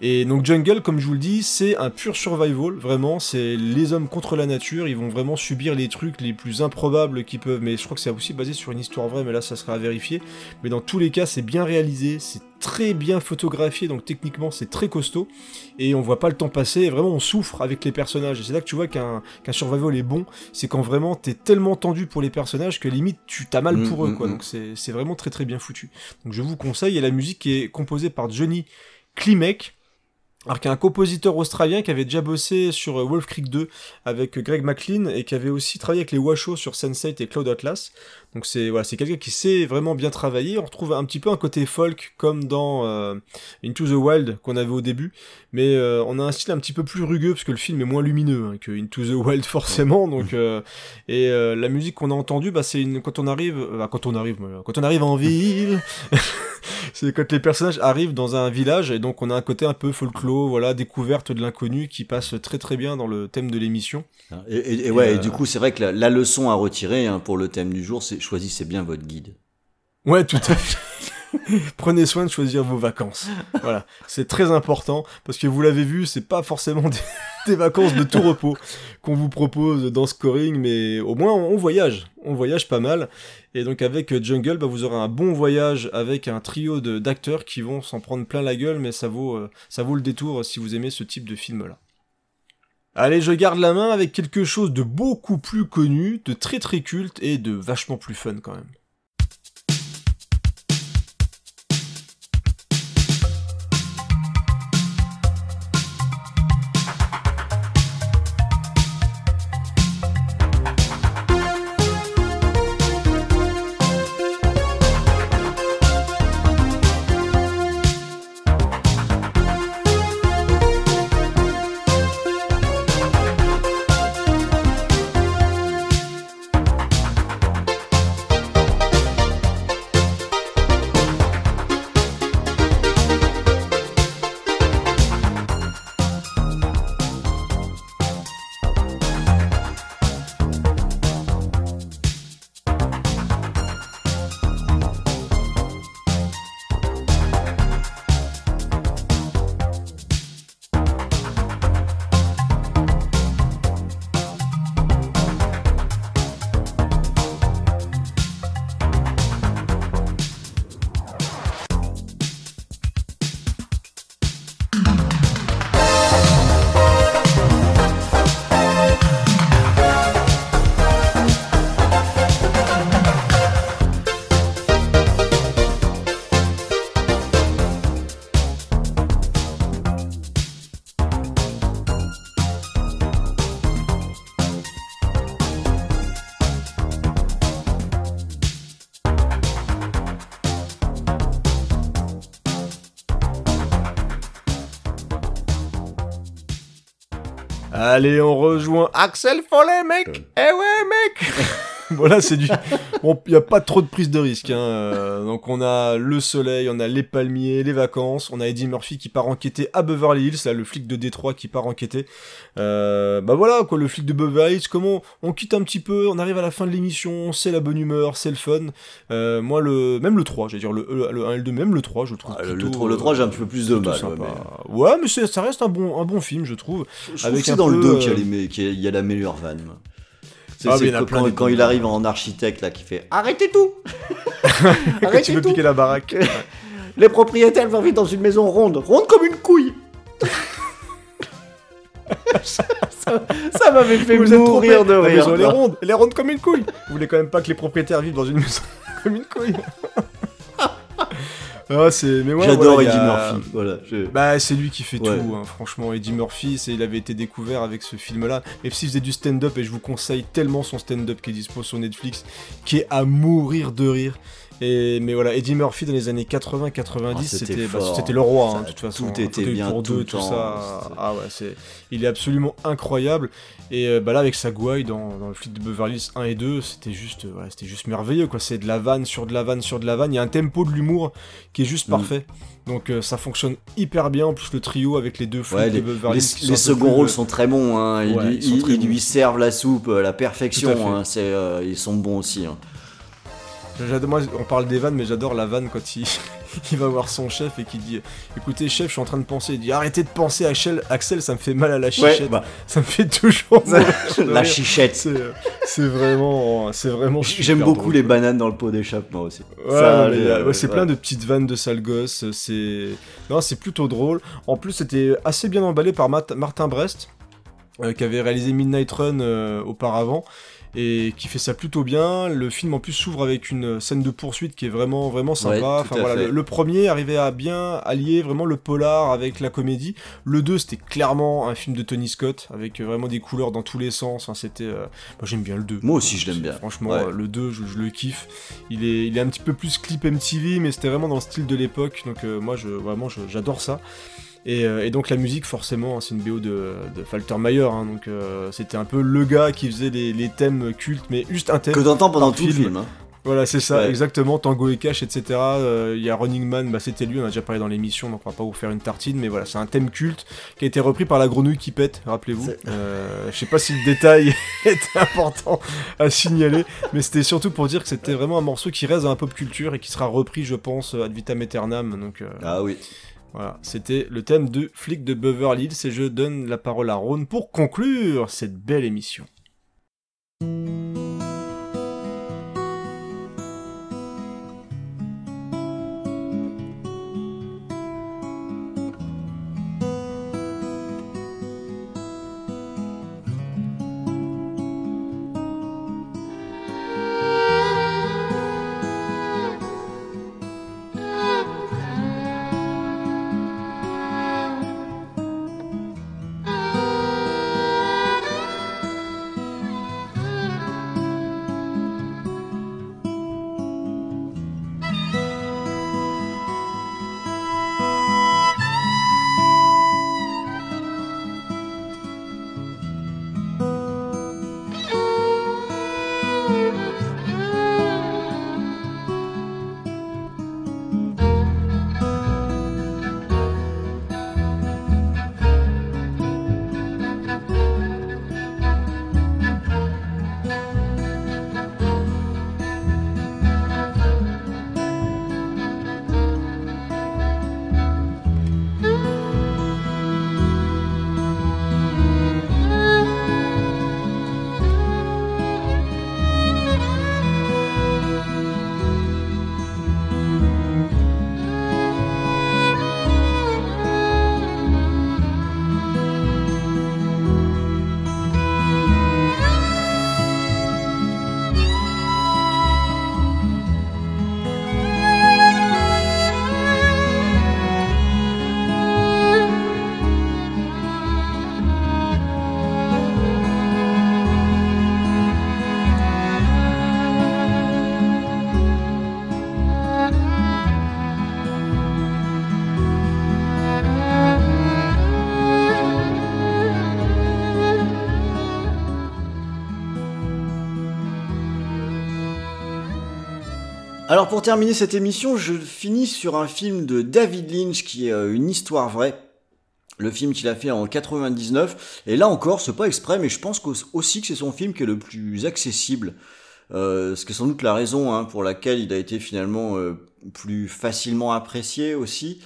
Et donc Jungle, comme je vous le dis, c'est un pur survival, vraiment, c'est les hommes contre la nature, ils vont vraiment subir les trucs les plus improbables qu'ils peuvent, mais je crois que c'est aussi basé sur une histoire vraie, mais là ça sera à vérifier. Mais dans tous les cas, c'est bien réalisé, c'est très bien photographié, donc techniquement c'est très costaud, et on voit pas le temps passer, et vraiment on souffre avec les personnages, et c'est là que tu vois qu'un survival est bon, c'est quand vraiment t'es tellement tendu pour les personnages que limite tu t'as mal Mm, pour eux, mm, quoi, mm. donc c'est vraiment très très bien foutu. Donc je vous conseille, et la musique est composée par Johnny Klimek, alors qu'il y a un compositeur australien qui avait déjà bossé sur euh, Wolf Creek 2 avec euh, Greg McLean et qui avait aussi travaillé avec les Washoe sur Sense8 et Cloud Atlas. Donc c'est voilà, c'est quelqu'un qui sait vraiment bien travailler. On retrouve un petit peu un côté folk comme dans euh, Into the Wild qu'on avait au début, mais euh, on a un style un petit peu plus rugueux parce que le film est moins lumineux hein, que Into the Wild forcément. Donc euh, et la musique qu'on a entendue, bah c'est une quand on arrive, bah, quand on arrive, quand on arrive en ville. C'est quand les personnages arrivent dans un village et donc on a un côté un peu folklore, voilà, découverte de l'inconnu qui passe très très bien dans le thème de l'émission. Et, et- et ouais, Et, et euh, du coup, c'est vrai que la, la leçon à retirer hein, pour le thème du jour, c'est choisissez bien votre guide. Ouais, tout à fait. Prenez soin de choisir vos vacances. Voilà, c'est très important parce que vous l'avez vu, c'est pas forcément des, vacances de tout repos qu'on vous propose dans Scoring, mais au moins on voyage, on voyage pas mal. Et donc avec Jungle, bah, vous aurez un bon voyage avec un trio d'acteurs qui vont s'en prendre plein la gueule, mais ça vaut, euh, ça vaut le détour si vous aimez ce type de film-là. Allez, je garde la main avec quelque chose de beaucoup plus connu, de très très culte et de vachement plus fun quand même. Allez, on rejoint Axel Follet, mec Eh ouais, mec Voilà, c'est du... Bon, il n'y a pas trop de prise de risque. Hein. Euh, Donc on a le soleil, on a les palmiers, les vacances, on a Eddie Murphy qui part enquêter à Beverly Hills, là, le flic de Détroit qui part enquêter. Euh, bah voilà, quoi, le flic de Beverly Hills, comment on quitte un petit peu, on arrive à la fin de l'émission, c'est la bonne humeur, c'est le fun. Euh, moi, le même le 3, j'allais dire le, le, le 1 et le 2, même le 3, je le trouve Ah, le, plutôt, le, trois- le 3, j'ai un petit peu plus de mal. ouais, Ouais, mais, ça reste un bon, un bon film, je trouve. mais je Avec c'est dans le peu, 2 qu'il y, a euh, les qu'il y a- il y a la meilleure vanne. C'est Ah, c'est quand, il arrive en architecte là qui fait Arrêtez tout Quand tu Arrêtez veux tout piquer la baraque. Les propriétaires vont vivre dans une maison ronde, ronde comme une couille Ça, ça m'avait fait Vous mourir de la rire. maison elle est ronde, elle est ronde comme une couille. Vous voulez quand même pas que les propriétaires vivent dans une maison comme une couille. Ah, c'est mais ouais, J'adore voilà, Eddie a- Murphy. Voilà, je- Bah, c'est lui qui fait Ouais. tout, hein. franchement. Eddie Murphy, c'est, il avait été découvert avec ce film-là. Même s'il faisait du stand-up, et je vous conseille tellement son stand-up qui est dispo sur Netflix, qui est à mourir de rire. Et, mais voilà, Eddie Murphy dans les années 80-90, Ah, c'était bah, c'était le roi, hein, Ça, de toute façon. tout Un était bien pour tout deux, tout ça. Ah ouais, c'est, il est absolument incroyable. Et euh, bah là, avec sa gouaille dans, dans le flic de Beverly Hills 1 et 2, c'était juste, euh, voilà, c'était juste merveilleux, quoi. C'est de la vanne sur de la vanne sur de la vanne. Il y a un tempo de l'humour qui est juste Mm. parfait. Donc euh, ça fonctionne hyper bien. En plus, le trio avec les deux flics Ouais, de les, Beverly les- les seconds rôles sont très bons, hein. ils, Ouais, lui, ils sont ils- très ils bons. lui servent la soupe la perfection, hein. Euh, ils sont bons aussi. hein. Moi, on parle des vannes, mais j'adore la vanne quand il, il va voir son chef et qu'il dit Écoutez, chef, je suis en train de penser. Il dit Arrêtez de penser à Axel, Axel ça me fait mal à la chichette. bah, Ça me fait toujours mal. la chichette. C'est vraiment. C'est vraiment. J'aime beaucoup drôle. les bananes dans le pot d'échappement aussi. Ouais, euh, ouais, c'est plein de petites vannes de sale gosse. C'est non, c'est plutôt drôle. En plus, c'était assez bien emballé par Mat- Martin Brest, euh, qui avait réalisé Midnight Run euh, auparavant et qui fait ça plutôt bien. Le film en plus s'ouvre avec une scène de poursuite qui est vraiment vraiment sympa. Ouais, enfin, voilà, le, le premier arrivait à bien allier vraiment le polar avec la comédie. Le 2 c'était clairement un film de Tony Scott avec vraiment des couleurs dans tous les sens. Enfin, c'était euh, moi j'aime bien le 2. Moi aussi, je l'aime bien. Franchement, Ouais. le 2, je, je le kiffe. Il est, il est un petit peu plus clip MTV, mais c'était vraiment dans le style de l'époque. Donc euh, moi, je, vraiment, j'adore ça. Et, euh, et donc la musique, forcément, hein, c'est une BO de, de Faltermeyer. hein, donc euh, c'était un peu le gars qui faisait les, les thèmes cultes, mais juste un thème. Que t'entends pendant tout le film. hein. Voilà, c'est ça, Ouais. exactement. Tango et Cash, etc. Euh, Il y a Running Man, bah, c'était lui, on a déjà parlé dans l'émission, donc on va pas vous faire une tartine, mais voilà, c'est un thème culte qui a été repris par la grenouille qui pète, rappelez-vous. Euh, je sais pas si le détail était important à signaler, mais c'était surtout pour dire que c'était vraiment un morceau qui reste dans la pop culture et qui sera repris, je pense, ad vitam aeternam. Donc euh, Ah oui. Voilà, c'était le thème de Flic de Beverly Hills et je donne la parole à Ron pour conclure cette belle émission. Alors pour terminer cette émission, je finis sur un film de David Lynch qui est euh, une histoire vraie. Le film qu'il a fait en 99. Et là encore, c'est pas exprès, mais je pense aussi que c'est son film qui est le plus accessible. Euh, ce qui est sans doute la raison hein, pour laquelle il a été finalement euh, plus facilement apprécié aussi.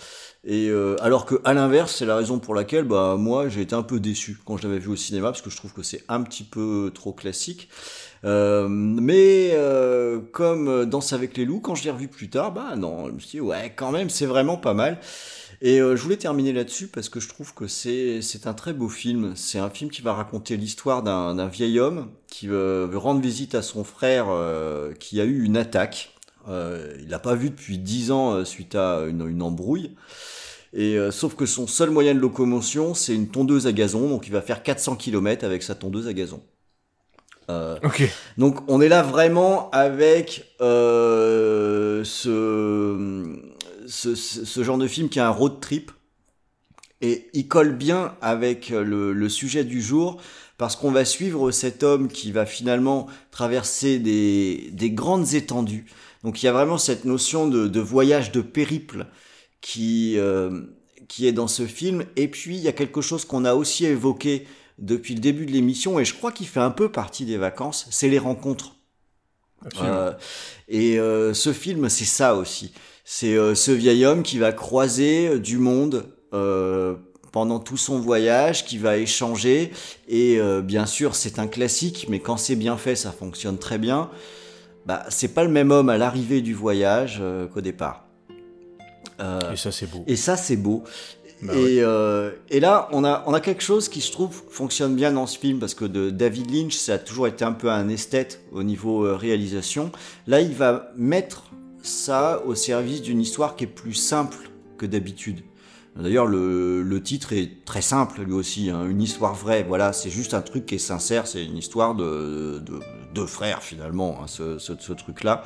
Et alors que à l'inverse, c'est la raison pour laquelle bah moi j'ai été un peu déçu quand je l'avais vu au cinéma parce que je trouve que c'est un petit peu trop classique. Euh, mais euh, comme Danse avec les loups, quand je l'ai revu plus tard, bah non, je me suis dit ouais quand même c'est vraiment pas mal. Et euh, je voulais terminer là-dessus parce que je trouve que c'est un très beau film. C'est un film qui va raconter l'histoire d'un vieil homme qui veut, veut rendre visite à son frère euh, qui a eu une attaque. Euh, il l'a pas vu depuis 10 ans suite à une, une embrouille. Et euh, sauf que son seul moyen de locomotion, c'est une tondeuse à gazon, donc il va faire 400 km avec sa tondeuse à gazon. Euh, donc on est là vraiment avec euh, ce, ce, ce- ce genre de film qui a un road trip. Et il colle bien avec le, le sujet du jour parce qu'on va suivre cet homme qui va finalement traverser des, des grandes étendues. Donc il y a vraiment cette notion de, de voyage, de périple qui, euh, qui est dans ce film. Et puis il y a quelque chose qu'on a aussi évoqué depuis le début de l'émission et je crois qu'il fait un peu partie des vacances, c'est les rencontres. Euh, et euh, ce film, c'est ça aussi. C'est euh, ce vieil homme qui va croiser du monde pendant tout son voyage, qui va échanger. Et bien sûr, c'est un classique, mais quand c'est bien fait, ça fonctionne très bien. Bah, c'est pas le même homme à l'arrivée du voyage qu'au départ. Et ça, c'est beau. et ça, c'est beau. Bah et, euh, et là, on a, on a quelque chose qui, je trouve, fonctionne bien dans ce film, parce que de David Lynch, ça a toujours été un peu un esthète au niveau euh, réalisation. Là, il va mettre ça au service d'une histoire qui est plus simple que d'habitude. D'ailleurs, le, le titre est très simple, lui aussi, hein, une histoire vraie. Voilà, c'est juste un truc qui est sincère, c'est une histoire de, de, de frères, finalement, hein, ce, ce, ce truc-là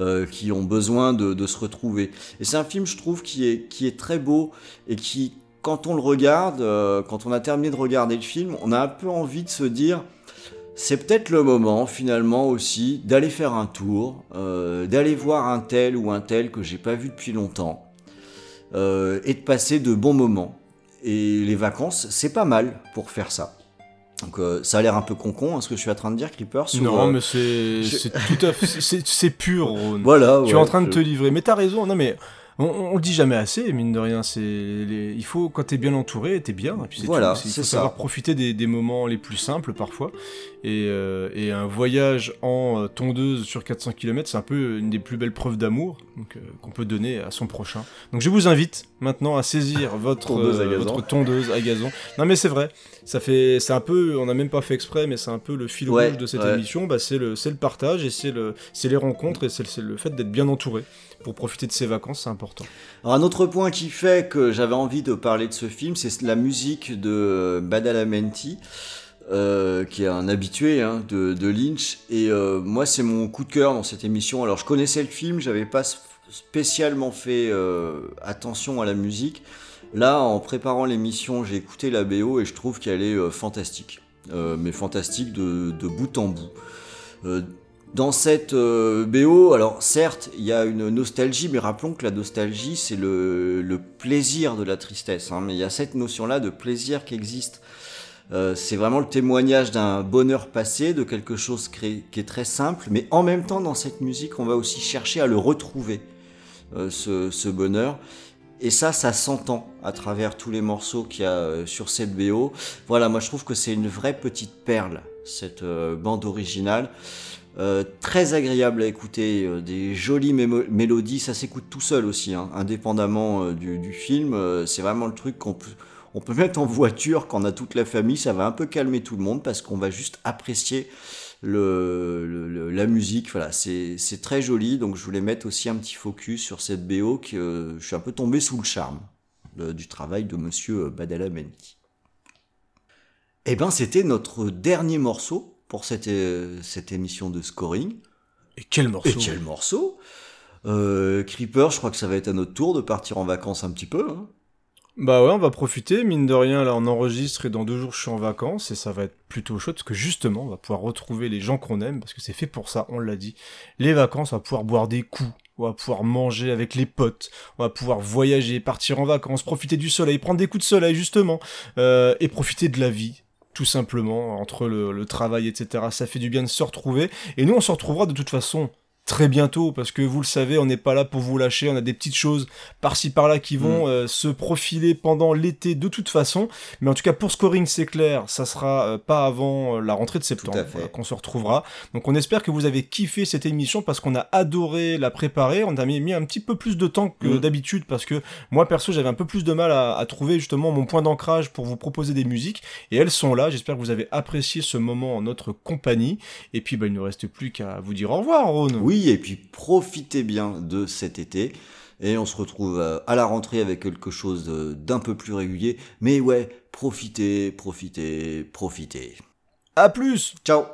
euh, qui ont besoin de, se retrouver. Et c'est un film, je trouve, qui est, très beau et qui, quand on le regarde, euh, quand on a terminé de regarder le film, on a un peu envie de se dire, c'est peut-être le moment, finalement aussi, d'aller faire un tour, euh, d'aller voir un tel ou un tel que j'ai pas vu depuis longtemps, et de passer de bons moments. Et les vacances, c'est pas mal pour faire ça. Donc euh, ça a l'air un peu con-con, hein, ce que je suis en train de dire, Creepers. ou, Non, euh, mais c'est je- tout à fait. c'est- pur, Ron. Voilà. tu es en train de te livrer. Mais t'as raison. Non, mais on, on le dit jamais assez, mine de rien. C'est les- il faut quand t'es bien entouré, t'es bien. Et puis c'est Voilà, tout. Il faut ça. savoir profiter des, des moments les plus simples parfois. Et, euh, et un voyage en euh, tondeuse sur 400 km, c'est un peu une des plus belles preuves d'amour euh, qu'on peut donner à son prochain. Donc je vous invite maintenant à saisir votre Tondeuse à gazon. votre tondeuse à gazon. Non mais c'est vrai. Ça fait, c'est un peu, on n'a même pas fait exprès, mais c'est un peu le fil Ouais, rouge de cette ouais. émission. Bah, c'est le, c'est le partage et c'est le, c'est les rencontres et c'est le fait d'être bien entouré pour profiter de ses vacances, c'est important. Alors, un autre point qui fait que j'avais envie de parler de ce film, c'est la musique de Badalamenti, euh, qui est un habitué hein, de, Lynch. Et euh, moi, c'est mon coup de cœur dans cette émission. Alors, je connaissais le film, j'avais pas spécialement fait euh, attention à la musique. Là, en préparant l'émission, j'ai écouté la BO et je trouve qu'elle est fantastique. Mais fantastique de bout en bout. Dans cette euh, BO, alors certes, il y a une nostalgie, mais rappelons que la nostalgie, c'est le, plaisir de la tristesse. hein, mais il y a cette notion-là de plaisir qui existe. Euh, c'est vraiment le témoignage d'un bonheur passé, de quelque chose qui est, très simple, mais en même temps, dans cette musique, on va aussi chercher à le retrouver, euh, ce, bonheur. Et ça, ça s'entend à travers tous les morceaux qu'il y a sur cette BO. Voilà, moi je trouve que c'est une vraie petite perle, cette bande originale. Euh, très agréable à écouter, euh, des jolies mélodies, ça s'écoute tout seul aussi, hein, indépendamment euh, du, film. c'est vraiment le truc qu'on peut, on peut mettre en voiture quand on a toute la famille, ça va un peu calmer tout le monde parce qu'on va juste apprécier la musique. Voilà, c'est très joli, donc je voulais mettre aussi un petit focus sur cette BO que je suis un peu tombé sous le charme du travail de Monsieur Badalamenti. Eh ben, c'était notre dernier morceau pour cette, euh, cette émission de scoring. Et quel morceau Et quel morceau euh, Creeper, je crois que ça va être à notre tour de partir en vacances un petit peu. hein. Bah ouais, on va profiter, mine de rien, là on enregistre et dans deux jours je suis en vacances et ça va être plutôt chaud parce que justement on va pouvoir retrouver les gens qu'on aime parce que c'est fait pour ça, on l'a dit. Les vacances, on va pouvoir boire des coups on va pouvoir manger avec les potes, on va pouvoir voyager, partir en vacances, profiter du soleil, prendre des coups de soleil justement, euh, et profiter de la vie. Tout simplement, entre le, travail, etc. Ça fait du bien de se retrouver. Et nous, on se retrouvera de toute façon très bientôt parce que vous le savez on n'est pas là pour vous lâcher on a des petites choses par-ci par-là qui vont Mm. euh, se profiler pendant l'été de toute façon. Mais en tout cas pour scoring c'est clair ça sera euh, pas avant euh, la rentrée de septembre qu'on se retrouvera. Donc on espère que vous avez kiffé cette émission parce qu'on a adoré la préparer. On a mis, mis un petit peu plus de temps que Mm. d'habitude parce que moi perso j'avais un peu plus de mal à, à trouver justement mon point d'ancrage pour vous proposer des musiques. Et elles sont là. J'espère que vous avez apprécié ce moment en notre compagnie. Et puis bah, il ne reste plus qu'à vous dire au revoir Rhône. Oui, et puis profitez bien de cet été. Et on se retrouve euh, à la rentrée avec quelque chose euh, d'un peu plus régulier. Mais ouais, profitez, profitez, profitez. à plus Ciao